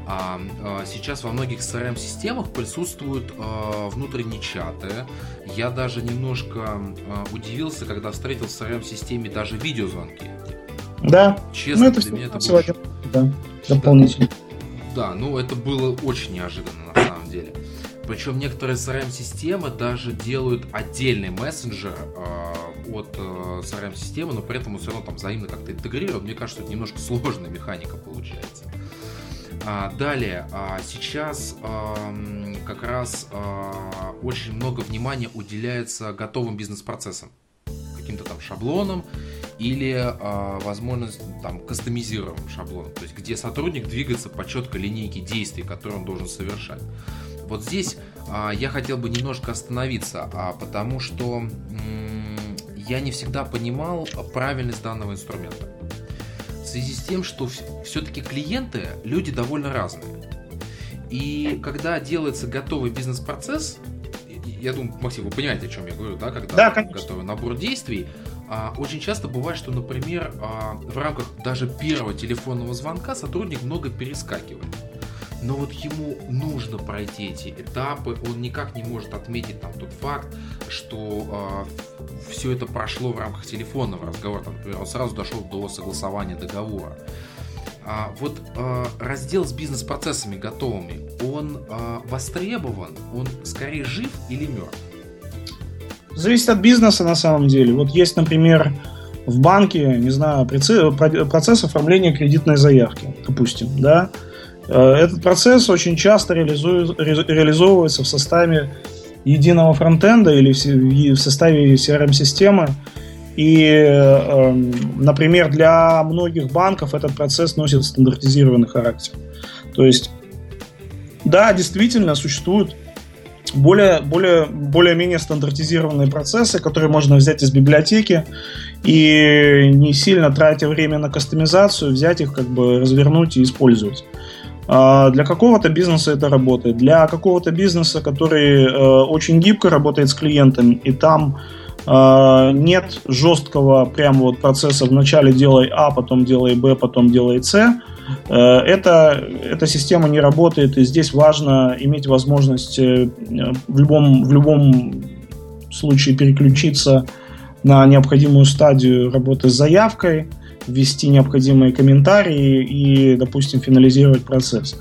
А, сейчас во многих CRM-системах присутствуют внутренние чаты. Я даже немножко удивился, когда встретил в CRM-системе даже видеозвонки. Да. Честно, ну, это для меня это было... Да, дополнительно. Да, ну это было очень неожиданно на самом деле. Причем некоторые CRM-системы даже делают отдельный мессенджер от э, CRM-системы, но при этом он все равно там взаимно как-то интегрирован. Мне кажется, это немножко сложная механика получается. А, далее, а, сейчас а, как раз а, очень много внимания уделяется готовым бизнес-процессам, каким-то там шаблонам или а, возможность там кастомизированным шаблоном, то есть где сотрудник двигается по четкой линейке действий, которые он должен совершать. Вот здесь а, я хотел бы немножко остановиться, а, потому что м- я не всегда понимал правильность данного инструмента. В связи с тем, что все-таки клиенты люди довольно разные. И когда делается готовый бизнес-процесс, я думаю, Максим, вы понимаете, о чем я говорю, да, когда да, готовый набор действий, а, очень часто бывает, что, например, а, в рамках даже первого телефонного звонка сотрудник много перескакивает. Но вот ему нужно пройти эти этапы, он никак не может отметить там тот факт, что э, а, все это прошло в рамках телефонного разговора, там, например, он сразу дошел до согласования договора. А, вот а, раздел с бизнес-процессами готовыми, он а, востребован, он скорее жив или мертв? Зависит от бизнеса на самом деле. Вот есть, например, в банке, не знаю, процесс оформления кредитной заявки, допустим, да, Э, этот процесс очень часто реализовывается в составе единого фронтенда или в составе CRM-системы. И, эм, например, для многих банков этот процесс носит стандартизированный характер. То есть, да, действительно существуют более, более, более-менее стандартизированные процессы, которые можно взять из библиотеки и не сильно тратя время на кастомизацию, взять их, как бы развернуть и использовать. А, для какого-то бизнеса это работает. Для какого-то бизнеса, который э, очень гибко работает с клиентами, и там нет жесткого прямо вот процесса вначале делай А, потом делай Б, потом делай С, э, это, эта система не работает, и здесь важно иметь возможность в любом, в любом случае переключиться на необходимую стадию работы с заявкой – ввести необходимые комментарии и, допустим, финализировать процесс.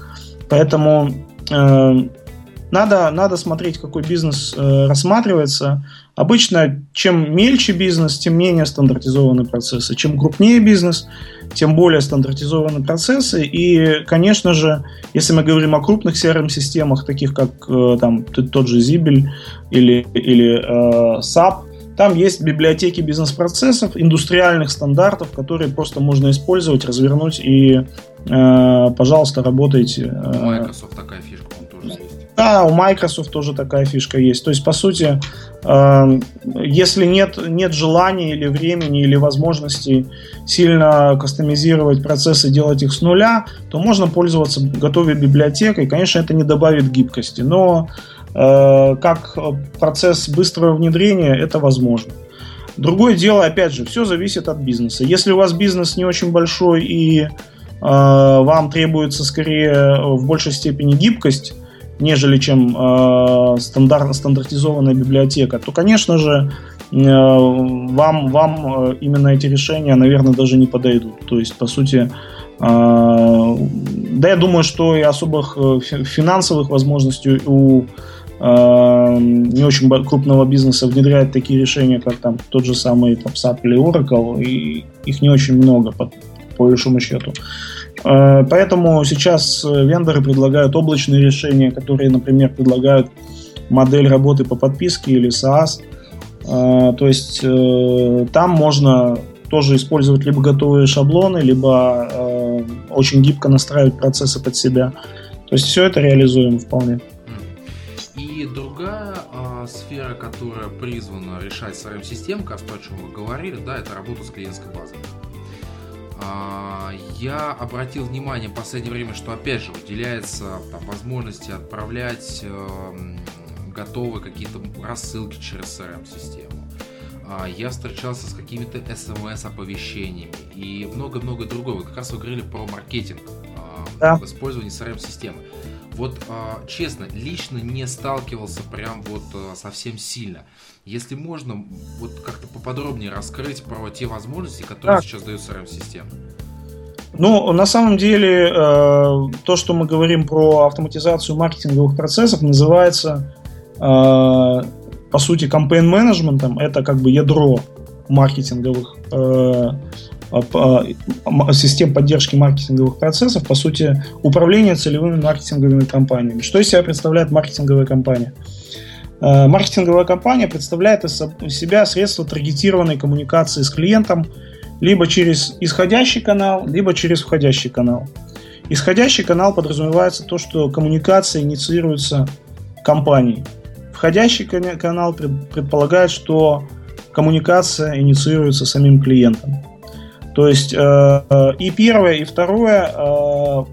Поэтому э, надо, надо смотреть, какой бизнес э, рассматривается. Обычно, чем мельче бизнес, тем менее стандартизованные процессы. Чем крупнее бизнес, тем более стандартизованные процессы. И, конечно же, если мы говорим о крупных CRM-системах, таких как э, там, тот же Zibel или, или э, SAP, там есть библиотеки бизнес-процессов, индустриальных стандартов, которые просто можно использовать, развернуть и, э, пожалуйста, работайте. У Microsoft такая есть. Да, у Microsoft тоже такая фишка есть. То есть, по сути, э, если нет, нет желания или времени или возможности сильно кастомизировать процессы, делать их с нуля, то можно пользоваться готовой библиотекой. Конечно, это не добавит гибкости, но Э, как процесс быстрого внедрения, это возможно. Другое дело, опять же, все зависит от бизнеса. Если у вас бизнес не очень большой и э, вам требуется скорее в большей степени гибкость, нежели чем э, стандарт, стандартизованная библиотека, то, конечно же, э, вам, вам э, именно эти решения, наверное, даже не подойдут. То есть, по сути, э, да, я думаю, что и особых э, финансовых возможностей у Эм, не очень крупного бизнеса внедряет такие решения, как там тот же самый там, SAP или Oracle, и их не очень много по, по большому счету. Э, поэтому сейчас вендоры предлагают облачные решения, которые, например, предлагают модель работы по подписке или SaaS. Э, то есть э, там можно тоже использовать либо готовые шаблоны, либо э, очень гибко настраивать процессы под себя. То есть все это реализуем вполне. И другая а, сфера, которая призвана решать CRM-систему, как то, о чем вы говорили, да, это работа с клиентской базой. А, я обратил внимание в последнее время, что опять же уделяется там, возможности отправлять э, готовые какие-то рассылки через CRM-систему. А, я встречался с какими-то смс-оповещениями и много-много другого. Как раз вы говорили про маркетинг а, да. в использовании CRM-системы. Вот честно, лично не сталкивался прям вот совсем сильно. Если можно, вот как-то поподробнее раскрыть про те возможности, которые так. сейчас дает CRM-система. Ну, на самом деле, э, то, что мы говорим про автоматизацию маркетинговых процессов, называется, э, по сути, кампейн-менеджментом. Это как бы ядро маркетинговых э, систем поддержки маркетинговых процессов, по сути, управление целевыми маркетинговыми компаниями. Что из себя представляет маркетинговая компания? Маркетинговая компания представляет из себя средство таргетированной коммуникации с клиентом – либо через исходящий канал, либо через входящий канал. Исходящий канал подразумевается то, что коммуникация инициируется компанией. Входящий канал предполагает, что коммуникация инициируется самим клиентом. То есть э, э, и первое, и второе, э,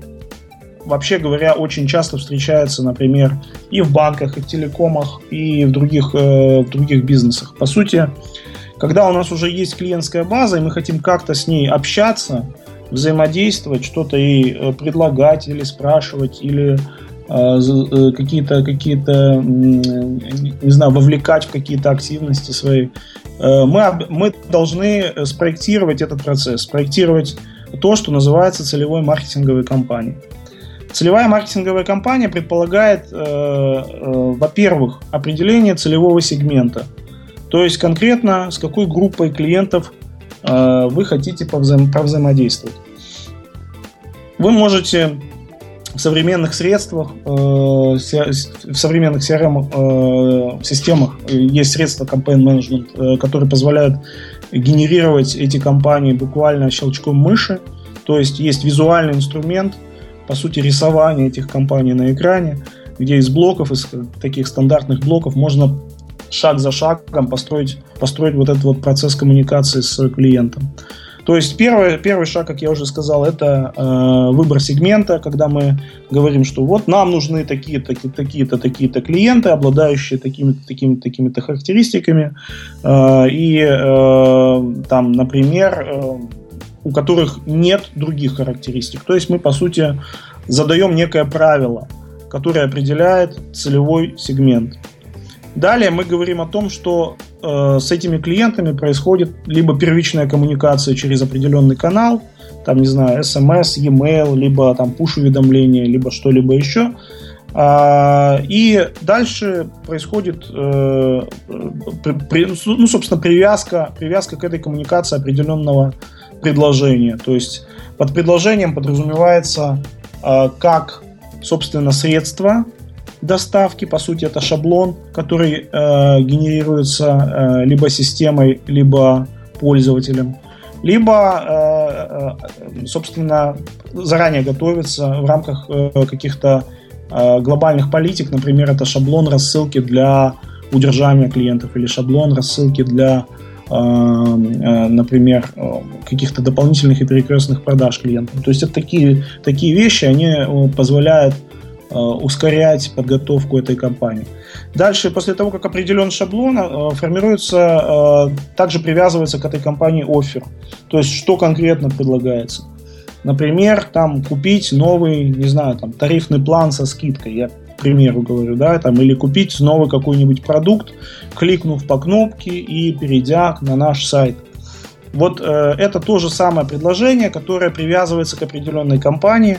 вообще говоря, очень часто встречается, например, и в банках, и в телекомах, и в других, в других бизнесах. По сути, когда у нас уже есть клиентская база, и мы хотим как-то с ней общаться, взаимодействовать, что-то э, предлагать или спрашивать, или какие-то, какие-то, не знаю, вовлекать в какие-то активности свои. Мы, мы должны спроектировать этот процесс, спроектировать то, что называется целевой маркетинговой кампанией. Целевая маркетинговая кампания предполагает, э, э, во-первых, определение целевого сегмента – то есть конкретно с какой группой клиентов э, вы хотите повзаим- повзаимодействовать. Вы можете в современных средствах, э, в современных CRM э, системах есть средства campaign management, э, которые позволяют генерировать эти кампании буквально щелчком мыши. То есть есть визуальный инструмент, по сути, рисования этих компаний на экране, где из блоков, из таких стандартных блоков можно шаг за шагом построить, построить вот этот вот процесс коммуникации с клиентом. То есть первый, первый шаг, как я уже сказал, это э, выбор сегмента, когда мы говорим, что вот нам нужны такие-то, такие-то, такие-то клиенты, обладающие такими-то, такими-то, такими-то характеристиками, э, и э, там, например, э, у которых нет других характеристик. То есть мы, по сути, задаем некое правило, которое определяет целевой сегмент. Далее мы говорим о том, что э, с этими клиентами происходит либо первичная коммуникация через определенный канал, там, не знаю, SMS, e-mail, либо там push-уведомления, либо что-либо еще. А, и дальше происходит, э, при, ну, собственно, привязка, привязка к этой коммуникации определенного предложения. То есть под предложением подразумевается э, как, собственно, средство, доставки, по сути, это шаблон, который э, генерируется э, либо системой, либо пользователем, либо, э, э, собственно, заранее готовится в рамках э, каких-то э, глобальных политик, например, это шаблон рассылки для удержания клиентов или шаблон рассылки для э, э, например, каких-то дополнительных и перекрестных продаж клиентам. То есть это такие, такие вещи, они позволяют ускорять подготовку этой кампании. Дальше, после того, как определен шаблон, э, формируется, э, также привязывается к этой компании офер. То есть, что конкретно предлагается. Например, там купить новый, не знаю, там тарифный план со скидкой, я к примеру говорю, да, там, или купить новый какой-нибудь продукт, кликнув по кнопке и перейдя на наш сайт. Вот э, это то же самое предложение, которое привязывается к определенной компании,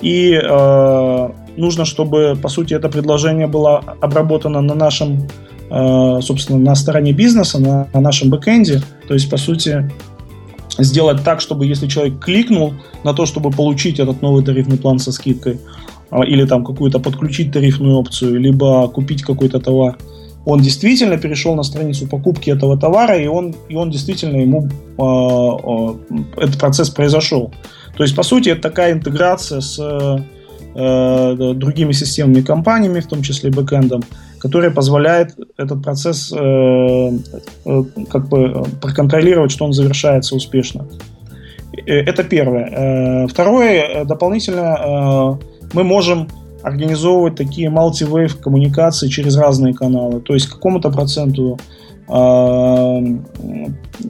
и э, нужно, чтобы, по сути, это предложение было обработано на нашем, э, собственно, на стороне бизнеса, на, на нашем бэкэнде. То есть, по сути, сделать так, чтобы если человек кликнул на то, чтобы получить этот новый тарифный план со скидкой, э, или там какую-то подключить тарифную опцию, либо купить какой-то товар, он действительно перешел на страницу покупки этого товара, и он, и он действительно ему э, э, этот процесс произошел. То есть, по сути, это такая интеграция с э, другими системами компаниями, в том числе бэкэндом, которая позволяет этот процесс э, э, как бы проконтролировать, что он завершается успешно. Э, это первое. Э, второе, дополнительно мы можем организовывать такие multi-wave коммуникации через разные каналы. То есть какому-то проценту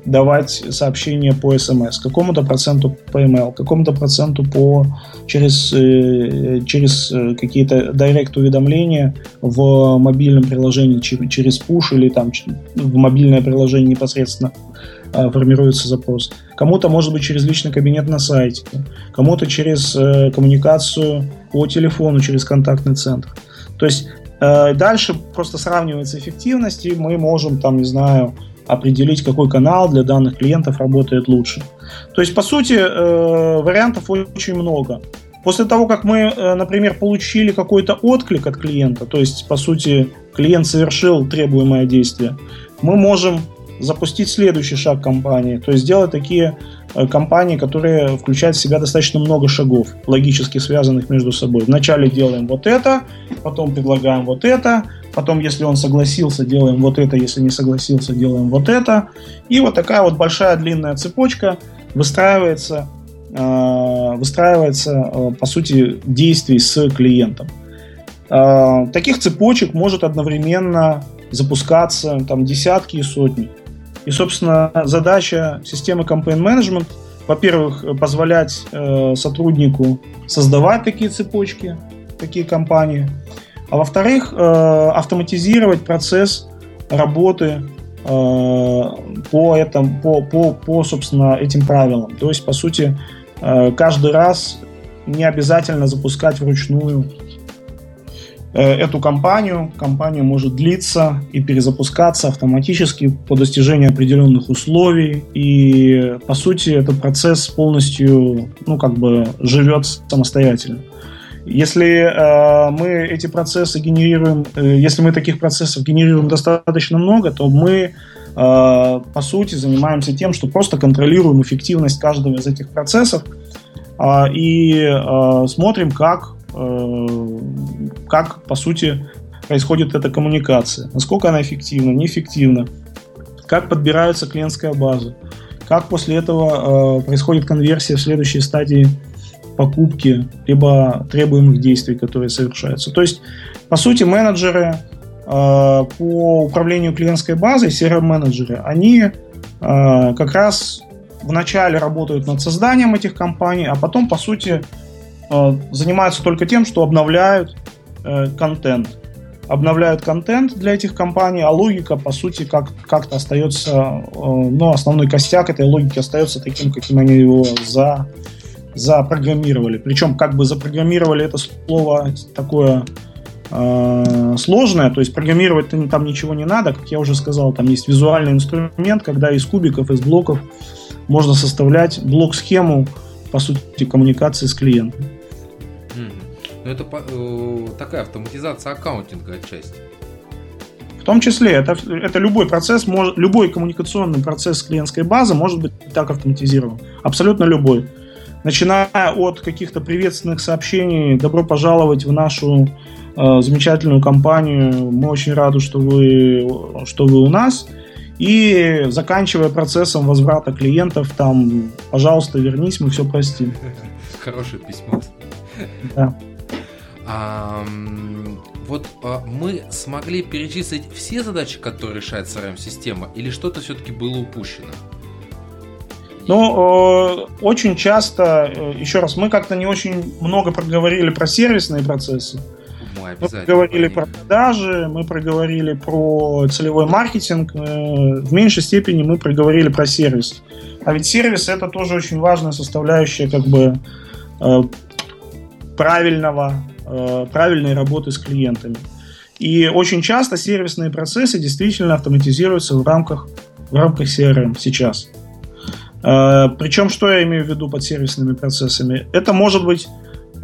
давать сообщения по смс, какому-то проценту по email, какому-то проценту по через, э, через э, какие-то директ уведомления в мобильном приложении через push или там в мобильное приложение непосредственно э, формируется запрос. Кому-то может быть через личный кабинет на сайте, кому-то через э, коммуникацию по телефону, через контактный центр. То есть дальше просто сравнивается эффективность, и мы можем там, не знаю, определить, какой канал для данных клиентов работает лучше. То есть, по сути, э, вариантов очень много. После того, как мы, э, например, получили какой-то отклик от клиента, то есть, по сути, клиент совершил требуемое действие, мы можем запустить следующий шаг компании, то есть сделать такие э, компании, которые включают в себя достаточно много шагов, логически связанных между собой. Вначале делаем вот это, потом предлагаем вот это, потом, если он согласился, делаем вот это, если не согласился, делаем вот это. И вот такая вот большая длинная цепочка выстраивается, э, выстраивается э, по сути, действий с клиентом. Таких цепочек может одновременно запускаться там десятки и сотни. И, собственно, задача системы campaign management, во-первых, позволять э, сотруднику создавать такие цепочки, такие компании, а во-вторых, э, автоматизировать процесс работы э, по, этому, по, по, по, собственно, этим правилам. То есть, по сути, э, каждый раз не обязательно запускать вручную эту кампанию. Компания может длиться и перезапускаться автоматически по достижению определенных условий. И, по сути, этот процесс полностью, ну, как бы живет самостоятельно. Если э, мы эти процессы генерируем, э, если мы таких процессов генерируем достаточно много, то мы, э, по сути, занимаемся тем, что просто контролируем эффективность каждого из этих процессов э, и э, смотрим, как Э, как, по сути, происходит эта коммуникация, насколько она эффективна, неэффективна, как подбирается клиентская база, как после этого э, происходит конверсия в следующей стадии покупки, либо требуемых действий, которые совершаются. То есть, по сути, менеджеры э, по управлению клиентской базой, CRM-менеджеры, они э, как раз вначале работают над созданием этих компаний, а потом, по сути, Э, занимаются только тем, что обновляют э, контент. Обновляют контент для этих компаний, а логика, по сути, как, как-то остается, э, ну, основной костяк этой логики остается таким, каким они его за, запрограммировали. Причем, как бы запрограммировали это слово такое э, сложное, то есть программировать там ничего не надо, как я уже сказал, там есть визуальный инструмент, когда из кубиков, из блоков можно составлять блок-схему, по сути, коммуникации с клиентом. Но это э, такая автоматизация аккаунтинга отчасти. В том числе, это, это любой процесс, может, любой коммуникационный процесс клиентской базы может быть так автоматизирован. Абсолютно любой. Начиная от каких-то приветственных сообщений, добро пожаловать в нашу э, замечательную компанию, мы очень рады, что вы, что вы у нас, и заканчивая процессом возврата клиентов, там, пожалуйста, вернись, мы все простим. Хорошее письмо. Да. Вот а, мы смогли перечислить все задачи, которые решает CRM-система, или что-то все-таки было упущено? Ну, очень часто, э, еще раз, мы как-то не очень много проговорили про сервисные процессы. Мы, мы проговорили про продажи, мы проговорили про целевой маркетинг, э, в меньшей степени мы проговорили про сервис. А ведь сервис это тоже очень важная составляющая как бы э, правильного Э, правильной работы с клиентами. И очень часто сервисные процессы действительно автоматизируются в рамках, в рамках CRM сейчас. Э, Причем, что я имею в виду под сервисными процессами? Это может быть,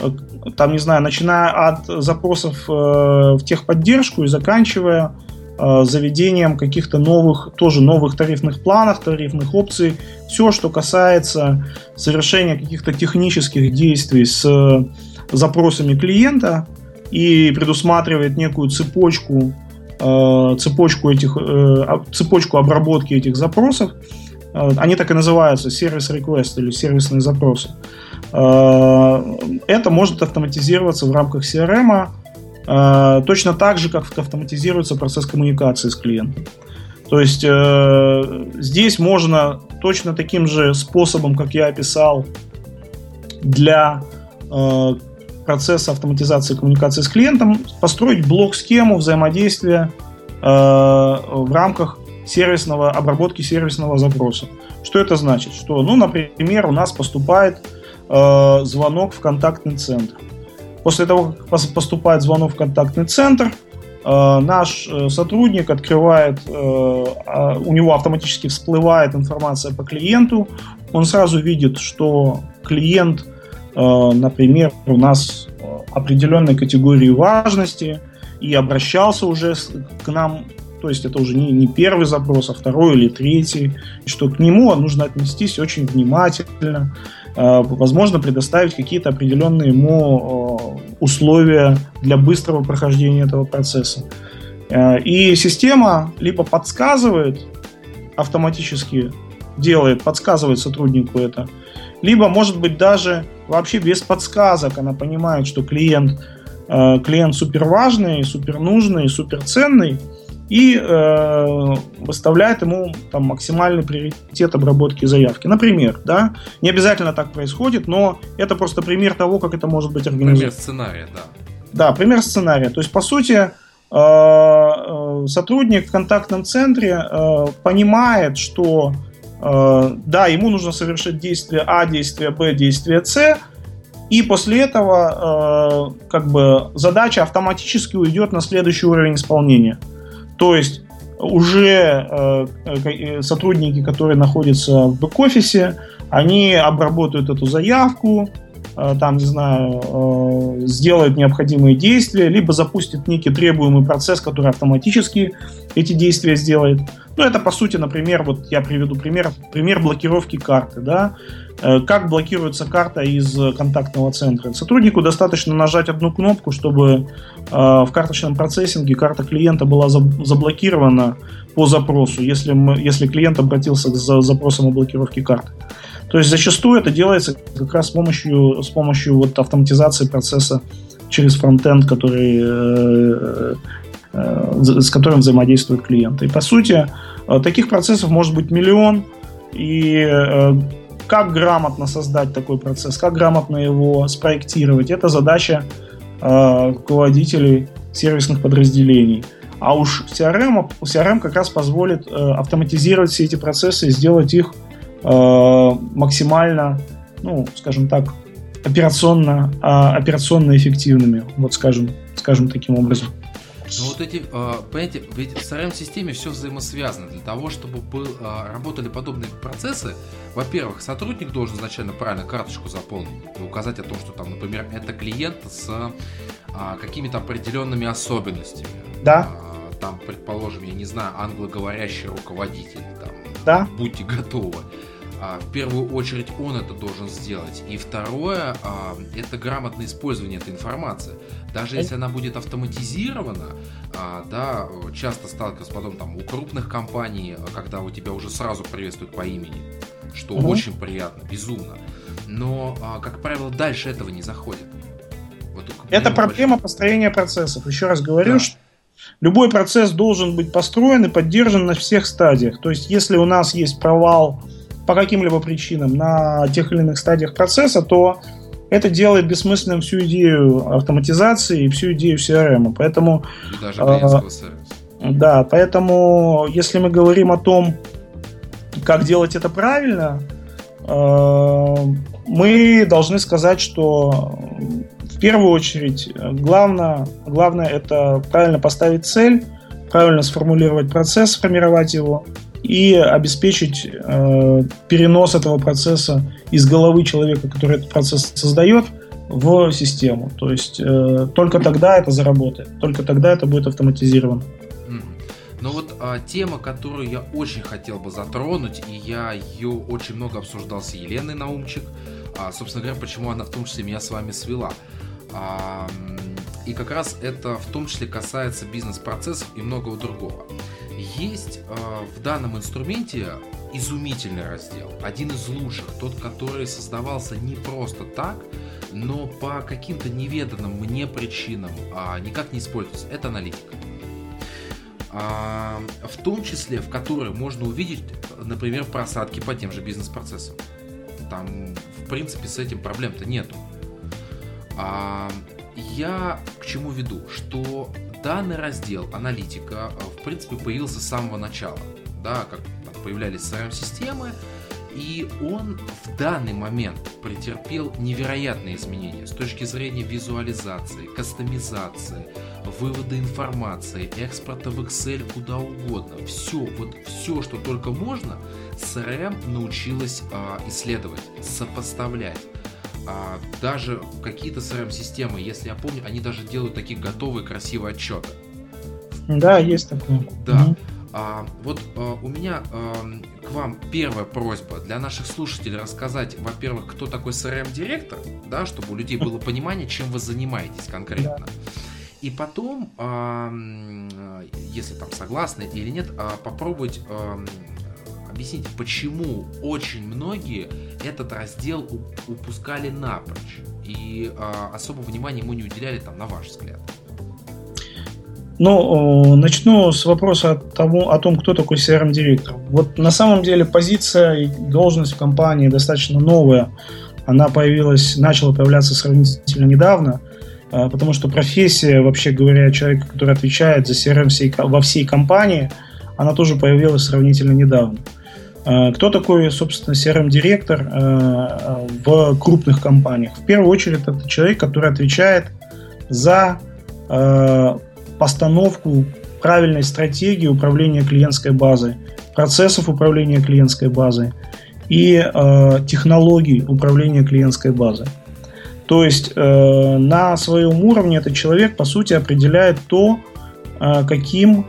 э, там, не знаю, начиная от запросов в техподдержку и заканчивая заведением каких-то новых, тоже новых тарифных планов, тарифных опций. Все, что касается совершения каких-то технических действий с запросами клиента и предусматривает некую цепочку Э, цепочку, этих, э, цепочку обработки этих запросов. Э, они так и называются, сервис request или сервисные запросы. Это может автоматизироваться в рамках CRM точно так же, как автоматизируется процесс коммуникации с клиентом. То есть здесь можно точно таким же способом, как я описал, для процесса автоматизации коммуникации с клиентом, построить блок-схему взаимодействия э, в рамках сервисного обработки сервисного запроса. Что это значит? Что, ну, например, у нас поступает э, звонок в контактный центр. После того, как поступает звонок в контактный центр, э, наш э, сотрудник открывает, э, а, у него автоматически всплывает информация по клиенту, он сразу видит, что клиент например, у нас э, определенной категории важности и обращался уже к нам, то есть это уже не, не первый запрос, а второй или третий, что к нему нужно отнестись очень внимательно, э, возможно, предоставить какие-то определенные ему условия для быстрого прохождения этого процесса. И система либо подсказывает автоматически, делает, подсказывает сотруднику это, либо, может быть, даже вообще без подсказок она понимает, что клиент, э, клиент супер важный, супер нужный, супер ценный, и э, выставляет ему там, максимальный приоритет обработки заявки. Например, да, не обязательно так происходит, но это просто пример того, как это может быть организовано. Пример сценария, да. Да, пример сценария. То есть, по сути, э, э, сотрудник в контактном центре понимает, что Э, да, ему нужно совершить действие А, действие Б, действие С, и после этого э, как бы задача автоматически уйдет на следующий уровень исполнения. То есть уже э, сотрудники, которые находятся в бэк-офисе, они обработают эту заявку, там, не знаю, сделают необходимые действия, либо запустят некий требуемый процесс, который автоматически эти действия сделает. Ну, это, по сути, например, вот я приведу пример, пример блокировки карты, да. Э, как блокируется карта из контактного центра? Сотруднику достаточно нажать одну кнопку, чтобы э, в карточном процессинге карта клиента была заблокирована по запросу, если, мы, если клиент обратился к запросам о блокировке карты. То есть зачастую это делается как раз с помощью, с помощью вот автоматизации процесса через фронтенд, который Э, с которым взаимодействуют клиенты. И по сути, э, таких процессов может быть миллион, и э, как грамотно создать такой процесс, как грамотно его спроектировать, это задача руководителей сервисных подразделений. А уж CRM, CRM как раз позволит автоматизировать все эти процессы и сделать их максимально, ну, скажем так, операционно, операционно эффективными, вот скажем, скажем таким образом. Ну вот эти, а, понимаете, ведь в CRM-системе все взаимосвязано. Для того, чтобы был, а, работали подобные процессы, во-первых, сотрудник должен изначально правильно карточку заполнить и указать о том, что там, например, это клиент с а, какими-то определенными особенностями. Да. Там, предположим, я не знаю, англоговорящий руководитель, там, да. будьте готовы. А, в первую очередь он это должен сделать. И второе, а, это грамотное использование этой информации. Даже если она будет автоматизирована, а, да, часто сталкиваюсь потом там у крупных компаний, когда у тебя уже сразу приветствуют по имени, что угу. очень приятно, безумно. Но, как правило, дальше этого не заходит. Вот, это проблема очень... построения процессов. Еще раз говорю, да. что любой процесс должен быть построен и поддержан на всех стадиях. То есть, если у нас есть провал по каким-либо причинам на тех или иных стадиях процесса, то это делает бессмысленным всю идею автоматизации и всю идею CRM. Поэтому, и даже клиентского сервиса. Да, поэтому если мы говорим о том, как делать это правильно, э, мы должны сказать, что в первую очередь главное, главное это правильно поставить цель, правильно сформулировать процесс, сформировать его, и обеспечить э, перенос этого процесса из головы человека, который этот процесс создает, в систему. То есть э, только тогда это заработает, только тогда это будет автоматизировано. а, тема, которую я очень хотел бы затронуть, и я ее очень много обсуждал с Еленой Наумчик. А, собственно говоря, почему она в том числе меня с вами свела. А, и как раз это в том числе касается бизнес-процессов и многого другого. Есть а, в данном инструменте изумительный раздел, один из лучших, тот, который создавался не просто так, но по каким-то неведанным мне причинам а, никак не используется. Это аналитика. А, в том числе, в которой можно увидеть, например, просадки по тем же бизнес-процессам. Там, в принципе, с этим проблем-то нету. А, я к чему веду? Что данный раздел аналитика, в принципе, появился с самого начала. Да, как появлялись CRM-системы, и он в данный момент претерпел невероятные изменения с точки зрения визуализации, кастомизации, вывода информации, экспорта в Excel куда угодно. Все, вот все, что только можно, CRM научилась а, исследовать, сопоставлять. А, даже какие-то CRM-системы, если я помню, они даже делают такие готовые красивые отчеты. Да, есть такое. Да. Угу. А, вот а, у меня а, к вам первая просьба для наших слушателей рассказать, во-первых, кто такой CRM-директор, да, чтобы у людей было понимание, чем вы занимаетесь конкретно. Да. И потом, а, если там согласны или нет, а, попробовать а, объяснить, почему очень многие этот раздел упускали напрочь и а, особо внимания ему не уделяли, там, на ваш взгляд. Ну, начну с вопроса тому, о том, кто такой CRM-директор. Вот на самом деле позиция и должность в компании достаточно новая. Она появилась, начала появляться сравнительно недавно, а, потому что профессия, вообще говоря, человека, который отвечает за CRM всей, во всей компании, она тоже появилась сравнительно недавно. А, кто такой, собственно, CRM-директор а, в крупных компаниях? В первую очередь, это человек, который отвечает за постановку правильной стратегии управления клиентской базой, процессов управления клиентской базой и э, технологий управления клиентской базой. То есть э, на своем уровне этот человек по сути определяет то, э, каким,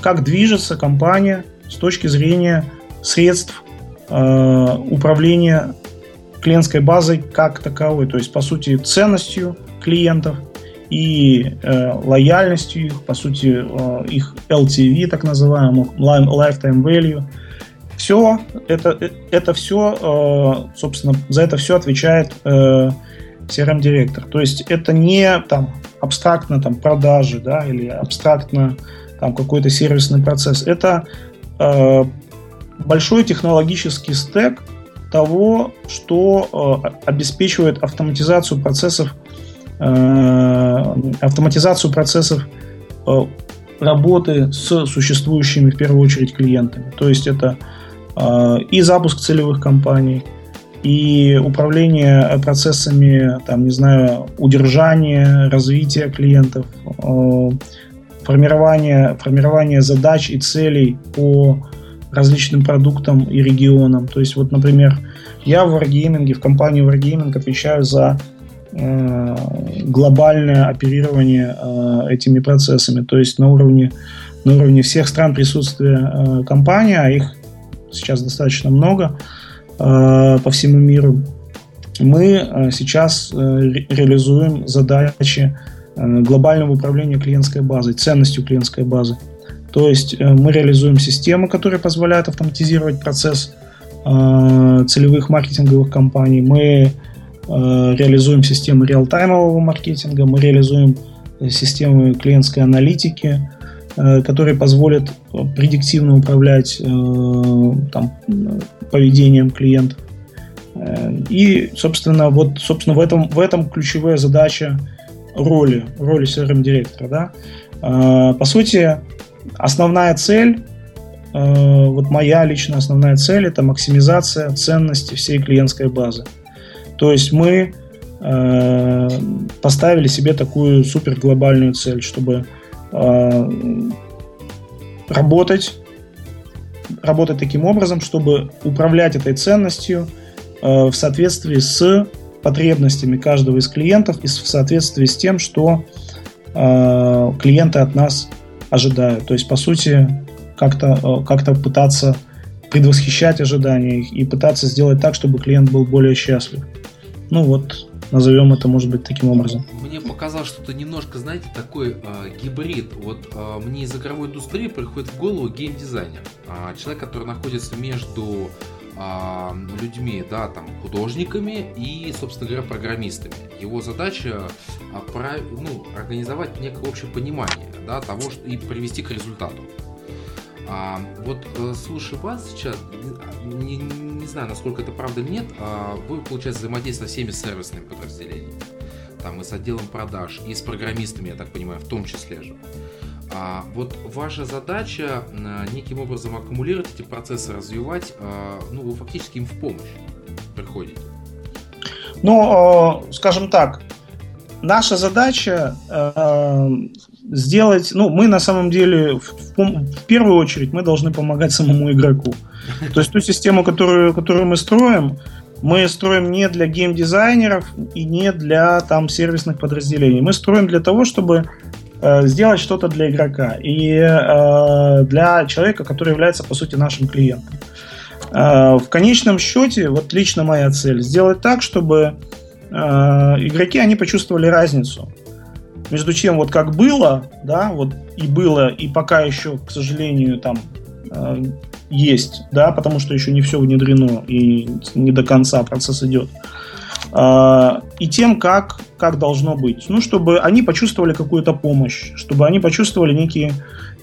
как движется компания с точки зрения средств э, управления клиентской базой как таковой, то есть по сути ценностью клиентов, и э, лояльностью их, по сути, э, их LTV, так называемых, Lifetime Value. Все, это, это все, э, собственно, за это все отвечает э, CRM-директор. То есть это не там абстрактно там продажи, да, или абстрактно там какой-то сервисный процесс. Это э, большой технологический стек того, что э, обеспечивает автоматизацию процессов Э, автоматизацию процессов э, работы с существующими в первую очередь клиентами. То есть это и запуск целевых компаний, и управление процессами, там, не знаю, удержания, развития клиентов, формирование, формирование задач и целей по различным продуктам и регионам. То есть, вот, например, я в Wargaming, в компании Wargaming отвечаю за Э, глобальное оперирование э, этими процессами. То есть на уровне, на уровне всех стран присутствия э, компании, а их сейчас достаточно много по всему миру, мы сейчас реализуем задачи глобального управления клиентской базой, ценностью клиентской базы. То есть мы реализуем системы, которые позволяют автоматизировать процесс целевых маркетинговых компаний. Мы Э, реализуем системы реалтаймового маркетинга, мы реализуем э, системы клиентской аналитики, э, которые позволят предиктивно управлять там, поведением клиентов. И, собственно, вот, собственно, в этом, в этом ключевая задача роли, роли CRM-директора. Да? По сути, основная цель, вот моя личная основная цель, это максимизация ценности всей клиентской базы. То есть мы э, поставили себе такую супер глобальную цель, чтобы э, работать, работать таким образом, чтобы управлять этой ценностью э, в соответствии с потребностями каждого из клиентов и в соответствии с тем, что э, клиенты от нас ожидают. То есть, по сути, как-то как пытаться предвосхищать ожидания и пытаться сделать так, чтобы клиент был более счастлив. Ну вот, назовем это, может быть, таким образом. Мне показалось, что это немножко, знаете, такой э, гибрид. Вот э, мне из игровой индустрии приходит в голову геймдизайнер. Э, человек, который находится между э, людьми, да, там, художниками и, собственно говоря, программистами. Его задача ну, организовать некое общее понимание да, того что, и привести к результату. А, вот э, слушай вас сейчас, не, не знаю, насколько это правда или нет, а вы, получается, взаимодействуете со всеми сервисными подразделениями. Там и с отделом продаж, и с программистами, я так понимаю, в том числе же. А вот ваша задача неким образом аккумулировать эти процессы, развивать, а, ну, вы фактически им в помощь приходите. Ну, э, скажем так, наша задача э, сделать, ну, мы на самом деле, в, в первую очередь, мы должны помогать самому игроку. То есть ту систему, которую, которую мы строим, мы строим не для геймдизайнеров и не для там сервисных подразделений. Мы строим для того, чтобы э, сделать что-то для игрока и э, для человека, который является, по сути, нашим клиентом. Э, в конечном счете, вот лично моя цель, сделать так, чтобы э, игроки, они почувствовали разницу между чем вот как было, да, вот и было, и пока еще, к сожалению, там э, есть, да, потому что еще не все внедрено и не до конца процесс идет. Э, и тем, как, как должно быть. Ну, чтобы они почувствовали какую-то помощь, чтобы они почувствовали некий,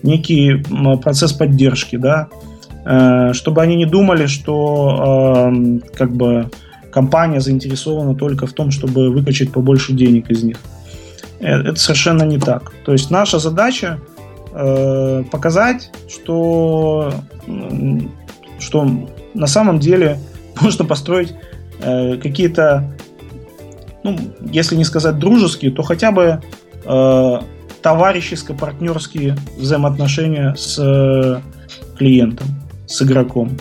некий процесс поддержки, да, э, чтобы они не думали, что как бы компания заинтересована только в том, чтобы выкачать побольше денег из них. Э, это совершенно не так. То есть наша задача э, показать, что, что на самом деле можно построить какие-то, ну, если не сказать дружеские, то хотя бы э, товарищеско-партнерские взаимоотношения с э, клиентом, с игроком.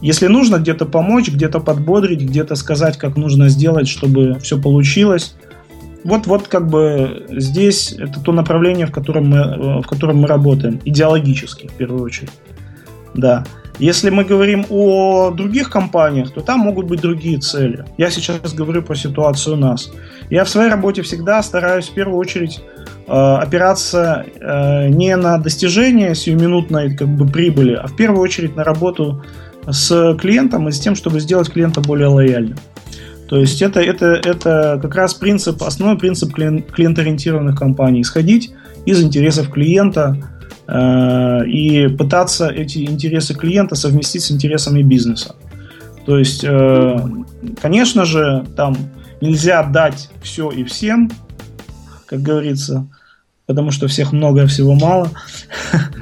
Если нужно где-то помочь, где-то подбодрить, где-то сказать, как нужно сделать, чтобы все получилось, вот, вот как бы здесь это то направление, в котором мы, э, в котором мы работаем, идеологически в первую очередь. Да. Если мы говорим о других компаниях, то там могут быть другие цели. Я сейчас говорю про ситуацию у нас. Я в своей работе всегда стараюсь в первую очередь э, опираться э, не на достижение сиюминутной как бы, прибыли, а в первую очередь на работу с клиентом и с тем, чтобы сделать клиента более лояльным. То есть это, это, это как раз принцип, основной принцип клиент-ориентированных компаний. Исходить из интересов клиента и пытаться эти интересы клиента совместить с интересами бизнеса. То есть, э, конечно же, там нельзя дать все и всем, как говорится, потому что всех много, а всего мало.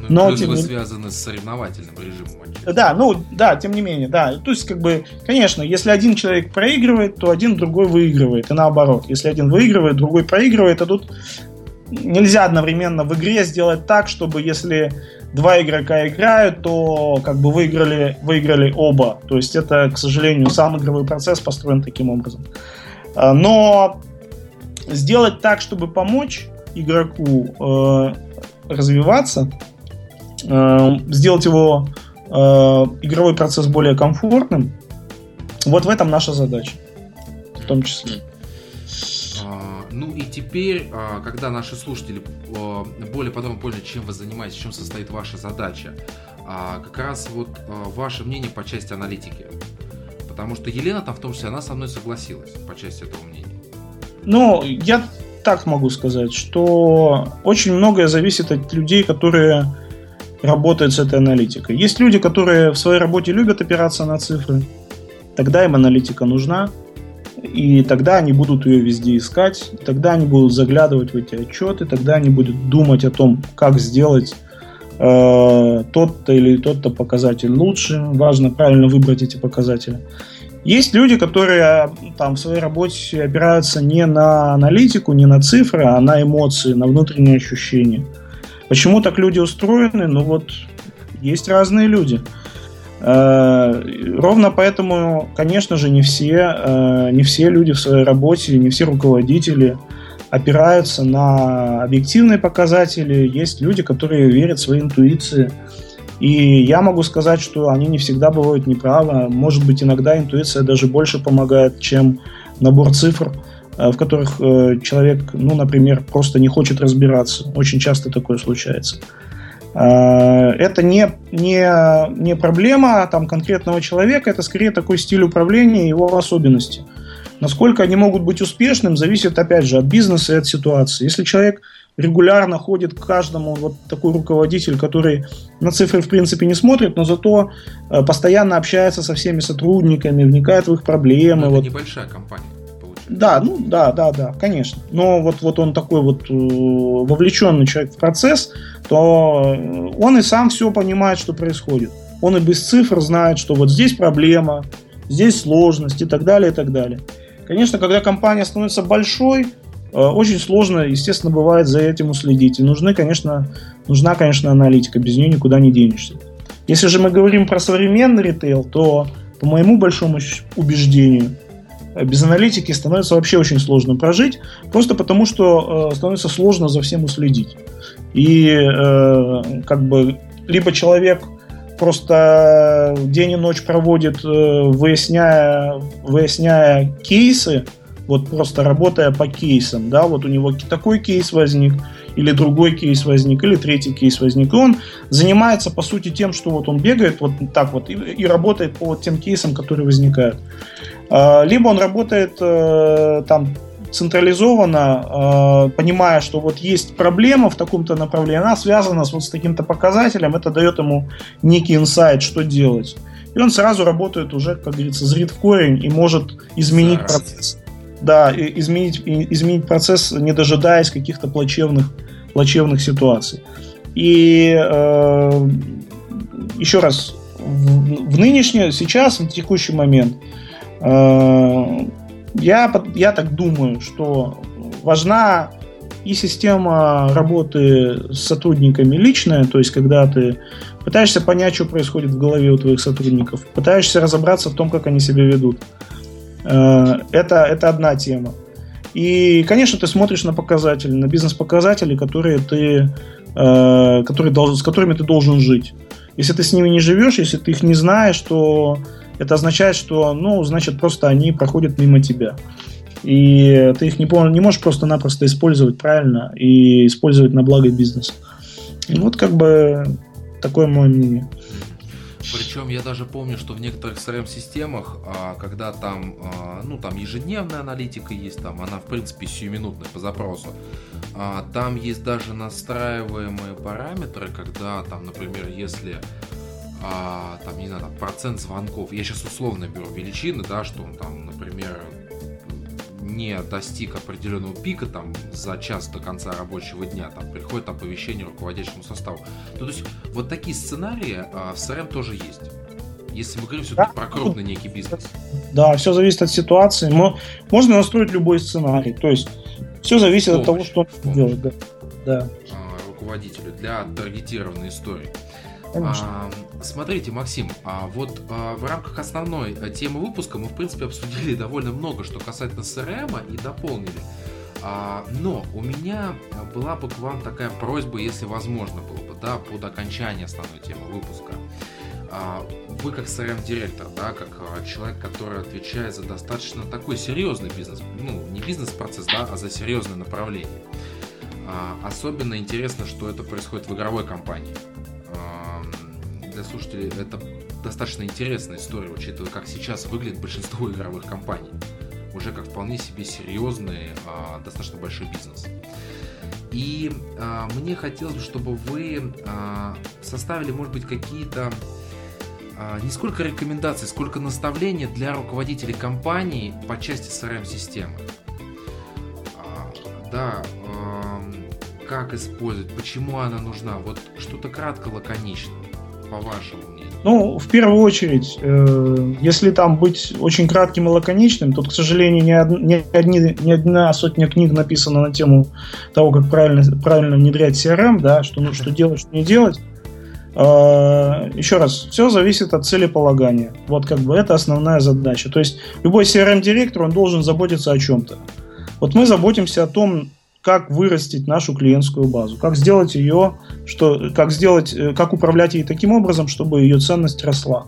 Но, Но тем... вы связаны с соревновательным режимом. Да, ну, да, тем не менее, да. То есть, как бы, конечно, если один человек проигрывает, то один другой выигрывает, и наоборот. Если один выигрывает, другой проигрывает, а тут нельзя одновременно в игре сделать так, чтобы если два игрока играют, то как бы выиграли, выиграли оба. То есть это, к сожалению, сам игровой процесс построен таким образом. А, но сделать так, чтобы помочь игроку э, развиваться, э, сделать его э, игровой процесс более комфортным, вот в этом наша задача, в том числе. А, ну и теперь, а, когда наши слушатели а, более подробно поняли, чем вы занимаетесь, чем состоит ваша задача, как раз вот ваше мнение по части аналитики. Потому что Елена там в том числе, она со мной согласилась по части этого мнения. Ну, я так могу сказать, что очень многое зависит от людей, которые работают с этой аналитикой. Есть люди, которые в своей работе любят опираться на цифры, тогда им аналитика нужна, и тогда они будут ее везде искать, тогда они будут заглядывать в эти отчеты, тогда они будут думать о том, как сделать э, тот-то или тот-то показатель лучше, важно правильно выбрать эти показатели. Есть люди, которые а, там в своей работе опираются не на аналитику, не на цифры, а на эмоции, на внутренние ощущения. Почему так люди устроены? Ну вот, есть разные люди. Э, ровно поэтому, конечно же, не все, э, не все люди в своей работе, не все руководители опираются на объективные показатели. Есть люди, которые верят своей интуиции, И я могу сказать, что они не всегда бывают неправы. Может быть, иногда интуиция даже больше помогает, чем набор цифр, э, в которых э, человек, ну, например, просто не хочет разбираться. Очень часто такое случается. Э, это не, не, не проблема там, конкретного человека, это скорее такой стиль управления, его особенности. Насколько они могут быть успешным, зависит, опять же, от бизнеса и от ситуации. Если человек регулярно ходит к каждому вот такой руководитель, который на цифры в принципе не смотрит, но зато э, постоянно общается со всеми сотрудниками, вникает в их проблемы. Но это вот. небольшая компания. Да, ну да, да, да, конечно. Но вот, вот он такой вот э, вовлеченный человек в процесс, то э, он и сам все понимает, что происходит. Он и без цифр знает, что вот здесь проблема, здесь сложность и так далее, и так далее. Конечно, когда компания становится большой, э, очень сложно, естественно, бывает за этим уследить. И нужны, конечно, нужна, конечно, аналитика, без нее никуда не денешься. Если же мы говорим про современный ритейл, то, по моему большому убеждению, без аналитики становится вообще очень сложно прожить, просто потому что э, становится сложно за всем уследить. И э, как бы либо человек просто день и ночь проводит, э, выясняя, выясняя кейсы, вот просто работая по кейсам, да, вот у него такой кейс возник, или другой кейс возник, или третий кейс возник. И он занимается, по сути, тем, что вот он бегает вот так вот и, и работает по вот тем кейсам, которые возникают. А, либо он работает э, там централизованно, э, понимая, что вот есть проблема в таком-то направлении, она связана с, вот с таким-то показателем, это дает ему некий инсайт, что делать. И он сразу работает уже, как говорится, зрит в корень и может изменить Зараз. процесс. Да, изменить, изменить процесс, не дожидаясь каких-то плачевных, плачевных ситуаций. И э, еще раз, в, в нынешний, сейчас, в текущий момент, э, я, я так думаю, что важна и система работы с сотрудниками личная, то есть когда ты пытаешься понять, что происходит в голове у твоих сотрудников, пытаешься разобраться в том, как они себя ведут. Э, это, это одна тема. И, конечно, ты смотришь на показатели, на бизнес-показатели, которые ты, э, которые с которыми ты должен жить. Если ты с ними не живешь, если ты их не знаешь, то это означает, что, ну, значит, просто они проходят мимо тебя. И ты их не, не можешь просто-напросто использовать правильно и использовать на благо бизнеса. И вот как бы такое мое мнение. Причем я даже помню, что в некоторых CRM-системах, а, когда там, а, ну, там ежедневная аналитика есть, там она, в принципе, сиюминутная по запросу, а, там есть даже настраиваемые параметры, когда там, например, если а, там, не знаю, там, процент звонков, я сейчас условно беру величины, да, что он там, например, не достиг определенного пика там за час до конца рабочего дня, там приходит оповещение руководящему составу. Ну, то есть вот такие сценарии а, в CRM тоже есть. Если мы говорим все-таки да. про крупный некий бизнес. Да, все зависит от ситуации. Можно настроить любой сценарий. То есть все зависит помощь, от того, что он делает. Да. Да. А, руководителю для таргетированной истории. Смотрите, Максим, а вот а, в рамках основной э, темы выпуска мы, в принципе, обсудили довольно много, что касательно CRM и дополнили. А, но у меня была бы к вам такая просьба, если возможно было бы, да, под окончание основной темы выпуска. А, вы как CRM-директор, да, как а, человек, который отвечает за достаточно такой серьезный бизнес, ну, не бизнес-процесс, да, а за серьезное направление. А, особенно интересно, что это происходит в игровой компании для слушателей это достаточно интересная история, учитывая, как сейчас выглядит большинство игровых компаний. Уже как вполне себе серьезный, а, достаточно большой бизнес. И а, мне хотелось бы, чтобы вы а, составили, может быть, какие-то не сколько рекомендаций, сколько наставления для руководителей компании по части CRM-системы. Да, как использовать, почему она нужна, вот что-то кратко, лаконично по вашему мнению? Ну, в первую очередь, э, если там быть очень кратким и лаконичным, то, к сожалению, ни, од, ни, одни, ни одна сотня книг написана на тему того, как правильно, правильно внедрять CRM, да, что, ну, что делать, что не делать. Э, еще раз, все зависит от целеполагания. Вот как бы это основная задача. То есть любой CRM-директор, он должен заботиться о чем-то. Вот мы заботимся о том, как вырастить нашу клиентскую базу, как сделать ее, что, как сделать, э, как управлять ей таким образом, чтобы ее ценность росла.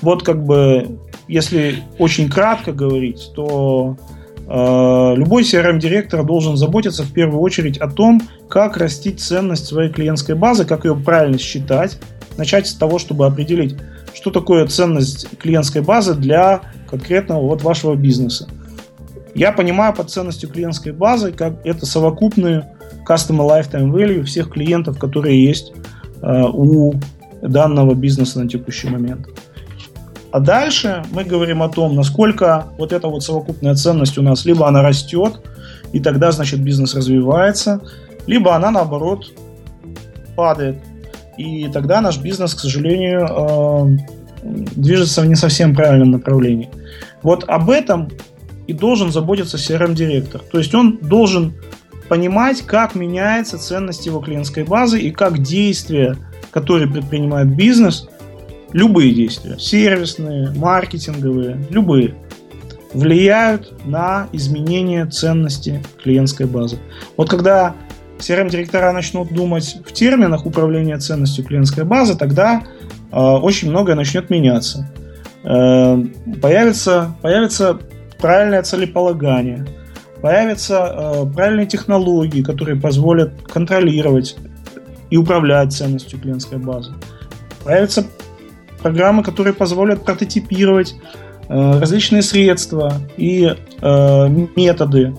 Вот как бы, если очень кратко говорить, то э, любой CRM-директор должен заботиться в первую очередь о том, как растить ценность своей клиентской базы, как ее правильно считать, начать с того, чтобы определить, что такое ценность клиентской базы для конкретного вот вашего бизнеса. Я понимаю под ценностью клиентской базы, как это совокупный Customer Lifetime Value всех клиентов, которые есть э, у данного бизнеса на текущий момент. А дальше мы говорим о том, насколько вот эта вот совокупная ценность у нас, либо она растет, и тогда, значит, бизнес развивается, либо она, наоборот, падает. И тогда наш бизнес, к сожалению, э, движется в не совсем правильном направлении. Вот об этом и должен заботиться CRM-директор. То есть он должен понимать, как меняется ценность его клиентской базы и как действия, которые предпринимает бизнес, любые действия, сервисные, маркетинговые, любые, влияют на изменение ценности клиентской базы. Вот когда CRM-директора начнут думать в терминах управления ценностью клиентской базы, тогда э, очень многое начнет меняться. Э, появится, появится правильное целеполагание, появятся э, правильные технологии, которые позволят контролировать и управлять ценностью клиентской базы. Появятся программы, которые позволят прототипировать э, различные средства и э, методы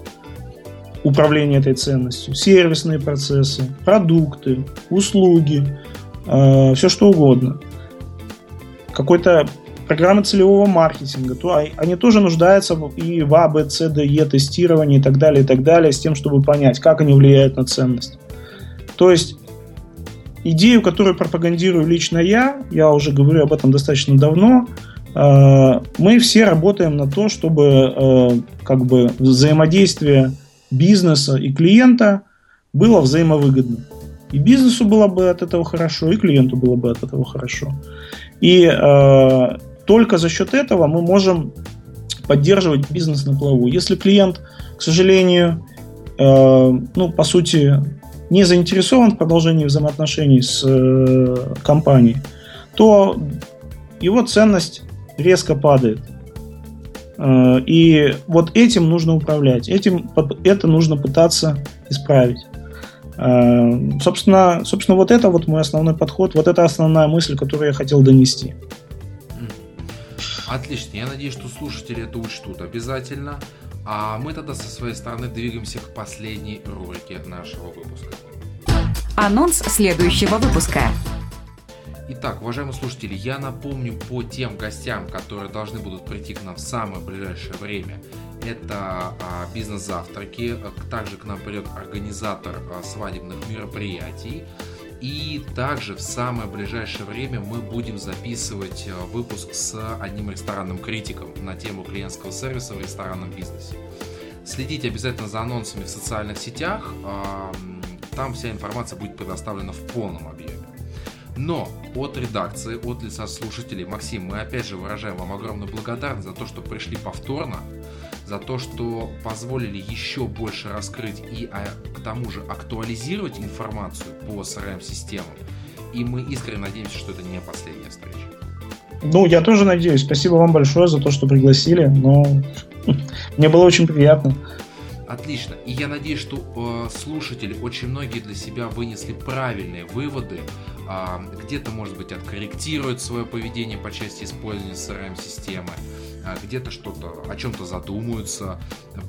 управления этой ценностью, сервисные процессы, продукты, услуги, э, все что угодно. Какой-то программы целевого маркетинга, то они тоже нуждаются и в А, Б, С, Д, Е тестировании и так далее, и так далее, с тем, чтобы понять, как они влияют на ценность. То есть идею, которую пропагандирую лично я, я уже говорю об этом достаточно давно, э, мы все работаем на то, чтобы э, как бы взаимодействие бизнеса и клиента было взаимовыгодным. И бизнесу было бы от этого хорошо, и клиенту было бы от этого хорошо. И э, только за счет этого мы можем поддерживать бизнес на плаву. Если клиент, к сожалению, э, ну, по сути, не заинтересован в продолжении взаимоотношений с э, компанией, то его ценность резко падает. Э, и вот этим нужно управлять, этим, это нужно пытаться исправить. Э, собственно, собственно, вот это вот мой основной подход, вот это основная мысль, которую я хотел донести. Отлично, я надеюсь, что слушатели это учтут обязательно. А мы тогда со своей стороны двигаемся к последней рубрике нашего выпуска. Анонс следующего выпуска. Итак, уважаемые слушатели, я напомню по тем гостям, которые должны будут прийти к нам в самое ближайшее время. Это а, бизнес-завтраки, также к нам придет организатор а, свадебных мероприятий, и также в самое ближайшее время мы будем записывать э, выпуск с одним ресторанным критиком на тему клиентского сервиса в ресторанном бизнесе. Следите обязательно за анонсами в социальных сетях. Там вся информация будет предоставлена в полном объеме. Но от редакции, от лица слушателей, Максим, мы опять же выражаем вам огромную благодарность за то, что пришли повторно за то, что позволили еще больше раскрыть и а, к тому же актуализировать информацию по CRM-системам. И мы искренне надеемся, что это не последняя встреча. Ну, я тоже надеюсь. Спасибо вам большое за то, что пригласили. Но мне было очень приятно. Отлично. И я надеюсь, что э, слушатели очень многие для себя вынесли правильные выводы. Э, где-то, может быть, откорректируют свое поведение по части использования CRM-системы. А, где-то что-то, о чем-то задумаются.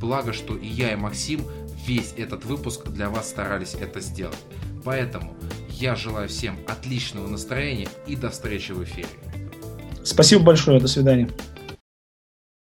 Благо, что и я, и Максим весь этот выпуск для вас старались это сделать. Поэтому я желаю всем отличного настроения и до встречи в эфире. Спасибо большое, до свидания.